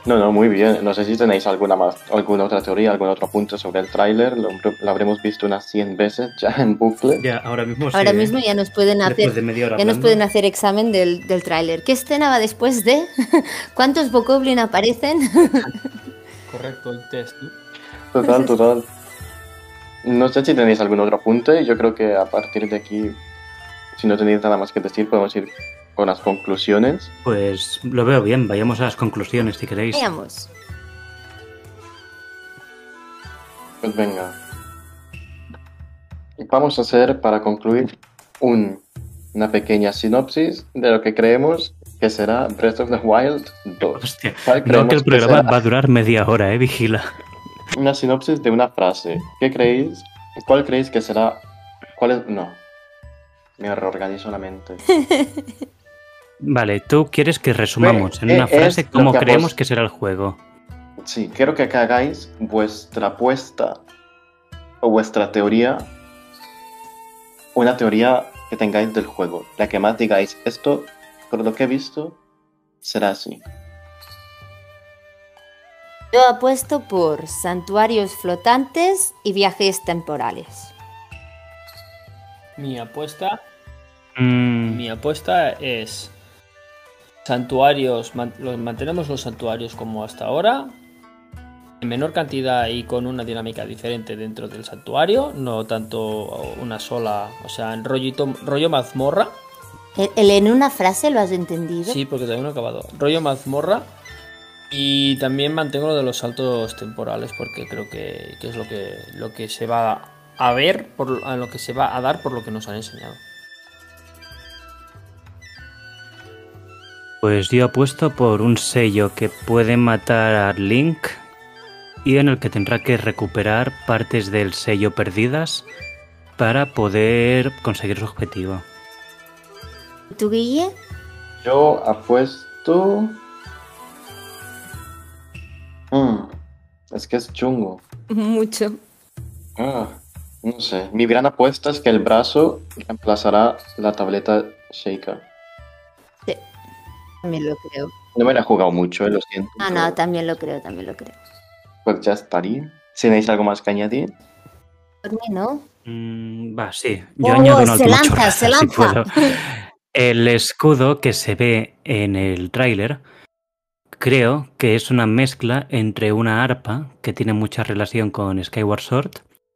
No, no, muy bien. No sé si tenéis alguna más, alguna otra teoría, algún otro punto sobre el tráiler. Lo, lo habremos visto unas 100 veces ya en bucle. ya, ahora mismo Ahora mismo ya nos pueden hacer de media hora Ya nos pueden hacer examen del, del tráiler. ¿Qué escena va después de? ¿Cuántos Bokoblin aparecen? Correcto, el test. ¿no? Total, total. No sé si tenéis algún otro apunte. Yo creo que a partir de aquí, si no tenéis nada más que decir, podemos ir con las conclusiones. Pues lo veo bien, vayamos a las conclusiones si queréis. Veamos. Pues venga. vamos a hacer, para concluir, un, una pequeña sinopsis de lo que creemos que será Breath of the Wild 2. Hostia, ¿Cuál no creemos que el programa va a durar media hora, eh, vigila. Una sinopsis de una frase. ¿Qué creéis? ¿Cuál creéis que será? ¿Cuál es? No. Me reorganizo la mente. Vale, tú quieres que resumamos en ¿Qué una es frase cómo que creemos que será el juego. Sí, quiero que hagáis vuestra apuesta o vuestra teoría. Una teoría que tengáis del juego. La que más digáis, esto, por lo que he visto, será así. Yo apuesto por santuarios flotantes y viajes temporales. Mi apuesta, Mm, mi apuesta es santuarios, man- los- mantenemos los santuarios como hasta ahora, en menor cantidad y con una dinámica diferente dentro del santuario, no tanto una sola, o sea, en rollito, rollo mazmorra, ¿El, el en una frase lo has entendido? sí, porque todavía no he acabado, rollo mazmorra y también mantengo lo de los saltos temporales porque creo que, que es lo que, lo que se va a ver, por, a lo que se va a dar por lo que nos han enseñado. Pues yo apuesto por un sello que puede matar a Link y en el que tendrá que recuperar partes del sello perdidas para poder conseguir su objetivo. ¿Tú, Guille? Yo apuesto. Mm, es que es chungo. Mucho. Ah, no sé. Mi gran apuesta es que el brazo reemplazará la tableta Sheikah. También lo creo. No me la he jugado mucho, eh, lo siento. Ah, no, también lo creo, también lo creo. Pues ya estaría. Si tenéis algo más que añadir. Por mí, ¿no? Mm, va, sí. Yo Oh, añado una se lanza, chorrada, se si lanza. El escudo que se ve en el tráiler creo que es una mezcla entre una arpa que tiene mucha relación con Skyward Sword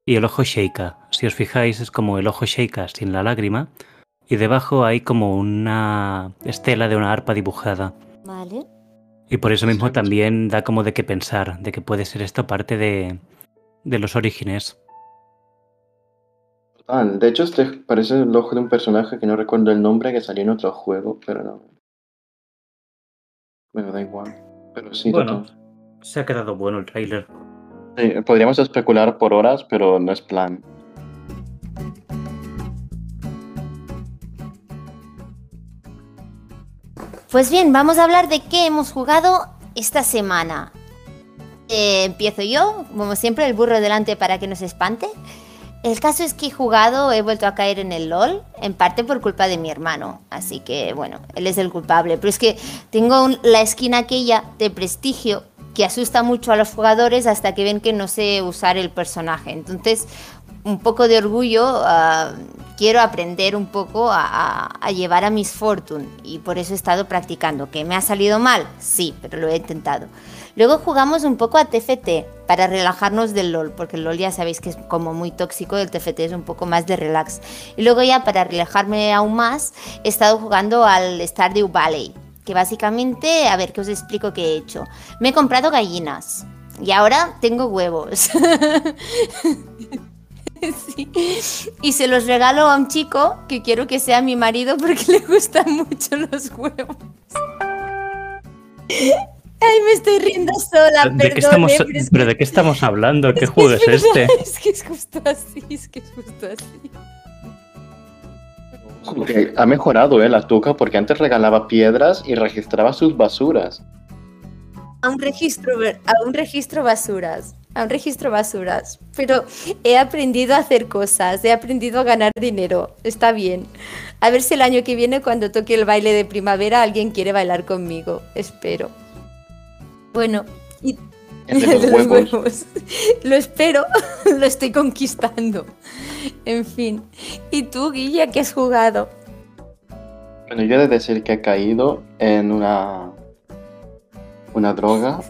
y el ojo Sheikah. Si os fijáis es como el ojo Sheikah sin la lágrima y debajo hay como una estela de una arpa dibujada. Vale. Y por eso mismo también da como de qué pensar, de que puede ser esto parte de, de los orígenes. Total. De hecho, este parece el ojo de un personaje que no recuerdo el nombre que salió en otro juego, pero no. Bueno, da igual. Pero sí, Bueno. total. Se ha quedado bueno el tráiler. Sí, podríamos especular por horas, pero no es plan. Pues bien, vamos a hablar de qué hemos jugado esta semana. Eh, empiezo yo, como siempre, el burro delante para que no se espante. El caso es que he jugado, he vuelto a caer en el LOL, en parte por culpa de mi hermano. Así que, bueno, él es el culpable. Pero es que tengo un- la esquina aquella de prestigio que asusta mucho a los jugadores hasta que ven que no sé usar el personaje. Entonces, un poco de orgullo, ah, quiero aprender un poco a, a- llevar a Miss Fortune y por eso he estado practicando. ¿Que me ha salido mal? Sí, pero lo he intentado. Luego jugamos un poco a TFT para relajarnos del LOL, porque el LOL ya sabéis que es como muy tóxico, el TFT es un poco más de relax. Y luego ya para relajarme aún más, he estado jugando al Stardew Valley, que básicamente, a ver, ¿qué os explico qué he hecho? Me he comprado gallinas y ahora tengo huevos. Y se los regalo a un chico que quiero que sea mi marido porque le gustan mucho los huevos. Ay, me estoy riendo sola, ¿De qué estamos, pero es ¿Pero que- de qué estamos hablando? ¿Qué es que juego es verdad, este? Es que es justo así, es que es justo así. Ha mejorado, ¿eh? La tuca, porque antes regalaba piedras y registraba sus basuras. A un registro, a un registro basuras, a un registro basuras. Pero he aprendido a hacer cosas, he aprendido a ganar dinero, está bien. A ver si el año que viene, cuando toque el baile de primavera, alguien quiere bailar conmigo, espero. Bueno, y los huevos. huevos. Lo espero, lo estoy conquistando. En fin. ¿Y tú, Guilla, qué has jugado? Bueno, yo he de decir que he caído en una. Una droga.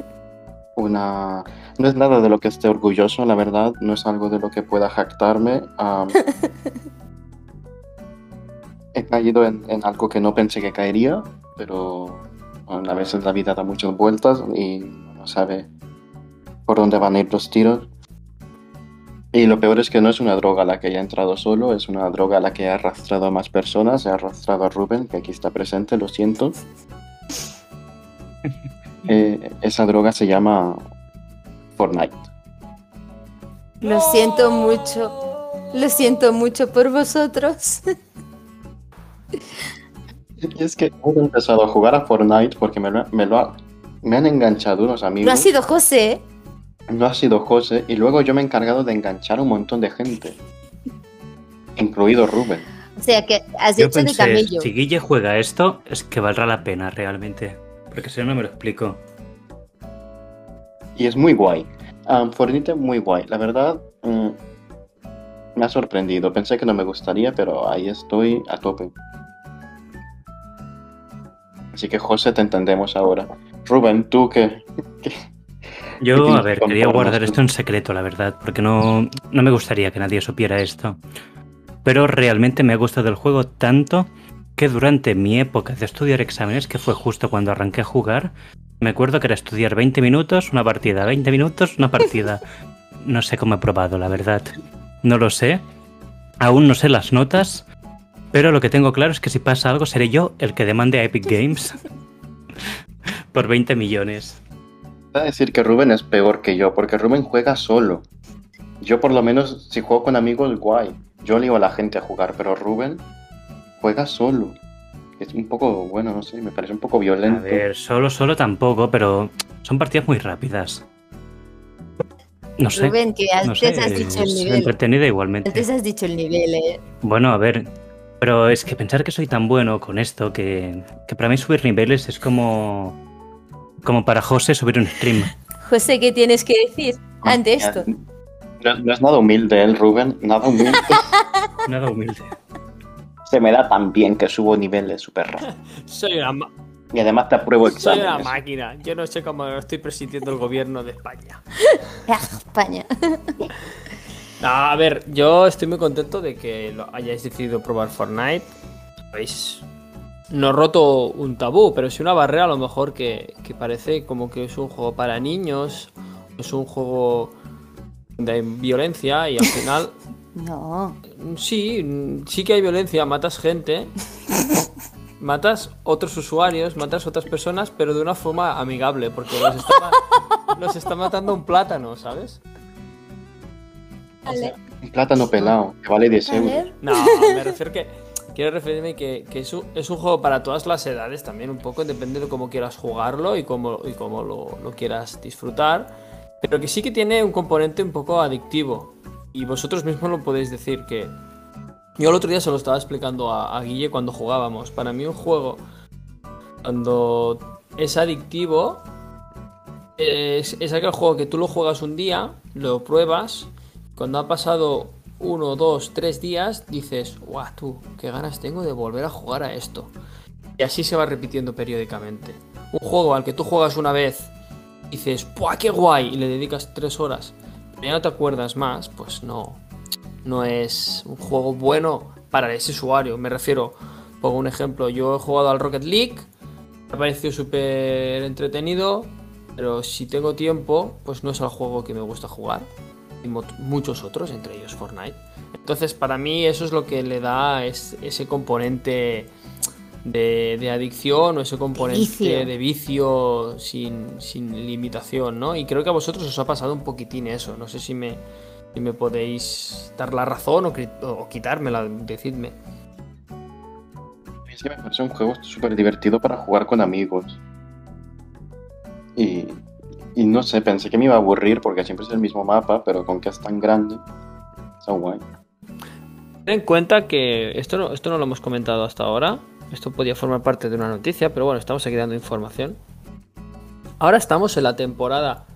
Una. No es nada de lo que esté orgulloso, la verdad. No es algo de lo que pueda jactarme. he caído en, en algo que no pensé que caería, pero a veces la vida da muchas vueltas y no sabe por dónde van a ir los tiros. Y lo peor es que no es una droga a la que haya entrado solo, es una droga a la que ha arrastrado a más personas, ha arrastrado a Rubén, que aquí está presente, lo siento. Eh, esa droga se llama Fortnite. Lo siento mucho. Lo siento mucho por vosotros. Y es que he empezado a jugar a Fortnite porque me, lo, me, lo ha- me han enganchado unos amigos. No ha sido José. ¿eh? No ha sido José, y luego yo me he encargado de enganchar a un montón de gente, incluido Rubén. O sea que has Yo hecho de camello. si Guille juega esto, es que valdrá la pena realmente. Porque si no, no me lo explico. Y es muy guay. Um, Fortnite muy guay. La verdad, mm, me ha sorprendido. Pensé que no me gustaría, pero ahí estoy a tope. Así que José, te entendemos ahora. Rubén, tú que... Yo, a ver, que quería guardar esto en secreto, la verdad, porque no, no me gustaría que nadie supiera esto. Pero realmente me ha gustado el juego tanto que durante mi época de estudiar exámenes, que fue justo cuando arranqué a jugar, me acuerdo que era estudiar 20 minutos, una partida, 20 minutos, una partida. No sé cómo he probado, la verdad. No lo sé. Aún no sé las notas, pero lo que tengo claro es que si pasa algo seré yo el que demande a Epic Games por 20 millones. Voy a decir que Rubén es peor que yo, porque Rubén juega solo. Yo por lo menos, si juego con amigos, guay. Yo ligo a la gente a jugar, pero Rubén juega solo. Es un poco, bueno, no sé, me parece un poco A violento. ver, solo, solo tampoco, pero son partidas muy rápidas. No sé. Rubén, que antes no sé, has dicho el nivel. entretenida igualmente. Antes has dicho el nivel, ¿eh? Bueno, a ver, pero es que pensar que soy tan bueno con esto que, que para mí subir niveles es como como para José subir un stream. José, ¿qué tienes que decir ante esto? No, no es nada humilde el Rubén, nada humilde. Nada humilde. Se me da tan bien que subo niveles súper rápido. Soy una, ma- Y además te apruebo soy una exámenes. máquina. Yo no sé cómo lo estoy presidiendo el gobierno de España. Ah, España. A ver, yo estoy muy contento de que lo hayáis decidido probar Fortnite. Habéis no roto un tabú, pero sí una barrera a lo mejor que, que parece como que es un juego para niños, es un juego de violencia y al final No. sí, sí que hay violencia, matas gente, matas otros usuarios, matas otras personas, pero de una forma amigable, porque los está, los está matando un plátano, ¿sabes? Un plátano pelado, que vale 10 A euros. No, me refiero que. Quiero referirme que, que es, un, es un juego para todas las edades también, un poco, depende de cómo quieras jugarlo y cómo, y cómo lo, lo quieras disfrutar. Pero que sí que tiene un componente un poco adictivo. Y vosotros mismos lo podéis decir que. Yo el otro día se lo estaba explicando a, a Guille cuando jugábamos. Para mí, un juego, cuando es adictivo, es, es aquel juego que tú lo juegas un día, lo pruebas, cuando ha pasado uno, dos, tres días, dices, guau, tú, qué ganas tengo de volver a jugar a esto. Y así se va repitiendo periódicamente. Un juego al que tú juegas una vez, dices, ¡buah, qué guay! Y le dedicas tres horas, pero ya no te acuerdas más, pues no. No es un juego bueno para ese usuario. Me refiero, pongo un ejemplo, yo he jugado al Rocket League, me ha parecido súper entretenido, pero si tengo tiempo, pues no es el juego que me gusta jugar. Y muchos otros, entre ellos Fortnite. Entonces, para mí eso es lo que le da es- ese componente de, de adicción o ese componente vicio. de vicio sin, sin limitación, ¿no? Y creo que a vosotros os ha pasado un poquitín eso. No sé si me, si me podéis dar la razón o, o quitármela, decidme. Es que me parece un juego súper divertido para jugar con amigos. Y, y no sé, pensé que me iba a aburrir porque siempre es el mismo mapa, pero con que es tan grande, está guay. Ten en cuenta que esto no, esto no lo hemos comentado hasta ahora. Esto podía formar parte de una noticia, pero bueno, estamos aquí dando información. Ahora estamos en la temporada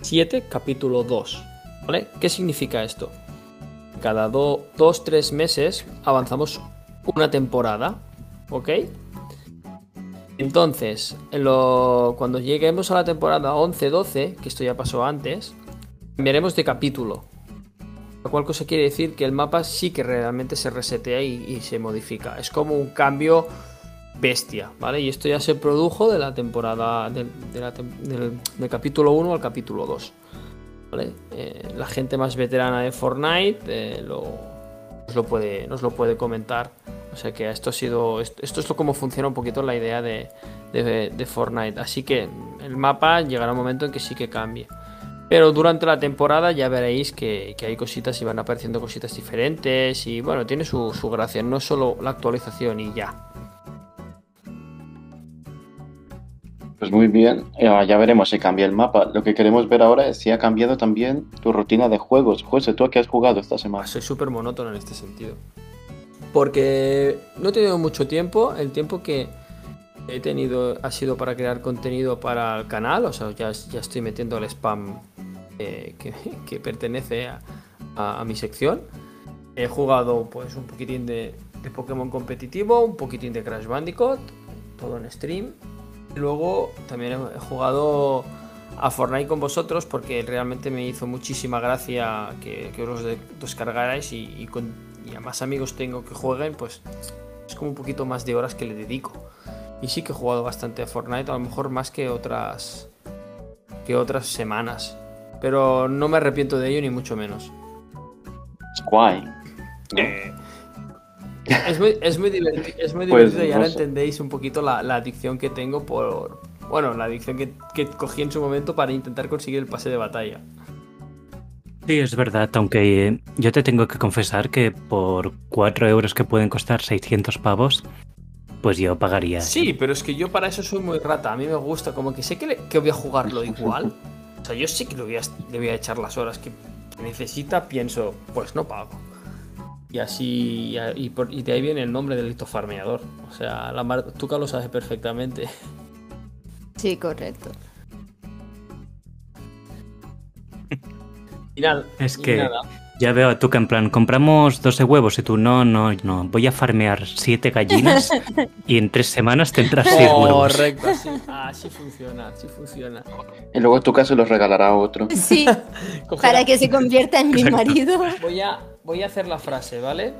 7, capítulo 2. ¿Vale? ¿Qué significa esto? Cada 2-3 meses avanzamos una temporada. ¿Ok? Entonces, cuando lleguemos a la temporada 11-12, que esto ya pasó antes, cambiaremos de capítulo. Lo cual cosa quiere decir que el mapa sí que realmente se resetea y, y se modifica. Es como un cambio bestia, ¿vale? Y esto ya se produjo de la temporada de del- capítulo 1 al capítulo 2. ¿vale? Eh, la gente más veterana de Fortnite eh, lo puede, nos lo puede comentar. O sea que esto ha sido. Esto, es lo cómo funciona un poquito la idea de, de, de Fortnite. Así que el mapa llegará un momento en que sí que cambie. Pero durante la temporada ya veréis que, que hay cositas y van apareciendo cositas diferentes. Y bueno, tiene su, su gracia. No es solo la actualización y ya. Pues muy bien, ya, ya veremos si cambia el mapa. Lo que queremos ver ahora es si ha cambiado también tu rutina de juegos. José, ¿tú a qué has jugado esta semana? Soy súper monótono en este sentido. Porque no he tenido mucho tiempo. El tiempo que he tenido ha sido para crear contenido para el canal. O sea, ya, ya estoy metiendo el spam eh, que, que pertenece a, a- a mi sección. He jugado pues un poquitín de, de Pokémon competitivo, un poquitín de Crash Bandicoot, todo en stream. Luego también he jugado a Fortnite con vosotros porque realmente me hizo muchísima gracia que, que os de- descargarais y, y con, y a más amigos tengo que jueguen, pues es como un poquito más de horas que le dedico. Y sí que he jugado bastante a Fortnite, a lo mejor más que otras que otras semanas. Pero no me arrepiento de ello ni mucho menos. Es guay. ¿no? Es muy, es muy divertido, es muy Pues, y no ahora sé. entendéis un poquito la, la adicción que tengo por... Bueno, la adicción que, que cogí en su momento para intentar conseguir el pase de batalla. Sí, es verdad, aunque eh, yo te tengo que confesar que por 4 euros que pueden costar 600 pavos, pues yo pagaría. Sí, pero es que yo para eso soy muy rata. A mí me gusta, como que sé que, le- que voy a jugarlo igual. O sea, yo sí que le voy a, le voy a echar las horas que, que necesita, pienso, pues no pago. Y así, y, por- y de ahí viene el nombre del farmeador. O sea, la Mar- Tuca lo sabe perfectamente. Sí, correcto. Y nada, Es y que- nada. Ya veo a tú que en plan, compramos 12 huevos y tú no, no, no, voy a farmear 7 gallinas y en 3 semanas tendrás 6 huevos. Correcto, así, así funciona, así funciona. Y luego tu caso los regalará a otro. Sí, para que se convierta en mi Exacto. marido. Voy a, voy a hacer la frase, ¿vale?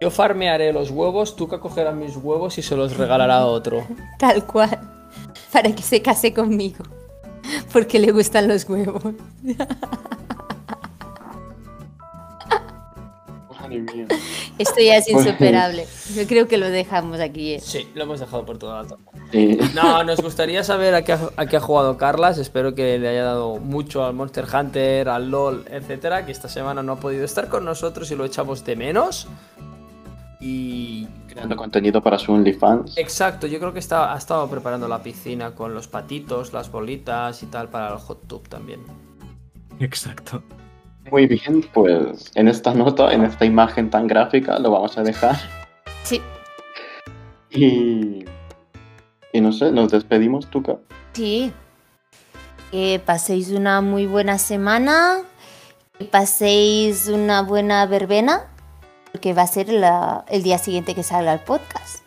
Yo farmearé los huevos, Tuca cogerá mis huevos y se los regalará a otro. Tal cual. Para que se case conmigo. Porque le gustan los huevos. Madre mía. Esto ya es Pues- insuperable. Yo creo que lo dejamos aquí. ¿eh? Sí, lo hemos dejado por todo alto. Sí. No, nos gustaría saber a qué, ha, a qué ha jugado Carlas. Espero que le haya dado mucho al Monster Hunter, al LOL, etcétera. Que esta semana no ha podido estar con nosotros y lo echamos de menos. Y. Creando contenido para su OnlyFans. Exacto, yo creo que está, ha estado preparando la piscina con los patitos, las bolitas y tal para el hot tub también. Exacto. Muy bien, pues en esta nota, en esta imagen tan gráfica, lo vamos a dejar. Sí, Y. Y no sé, nos despedimos, Tuca. sí. Que paséis una muy buena semana. Que paséis una buena verbena. Porque va a ser la- el día siguiente que salga el podcast.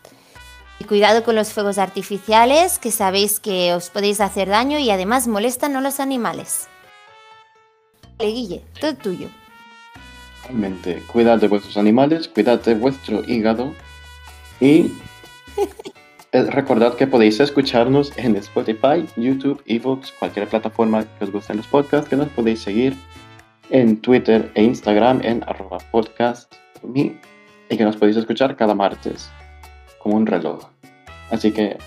Y cuidado con los fuegos artificiales, que sabéis que os podéis hacer daño y además molestan a los animales. Guille, todo tuyo. Realmente, cuidad de vuestros animales, cuidad de vuestro hígado. Y. eh, Recordad que podéis escucharnos en Spotify, YouTube, Evox, cualquier plataforma que os gusten los podcasts, que nos podéis seguir en Twitter e Instagram en arroba podcastme y que nos podéis escuchar cada martes, como un reloj. Así que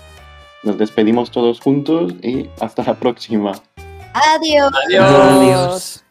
nos despedimos todos juntos y hasta la próxima. Adiós. Adiós.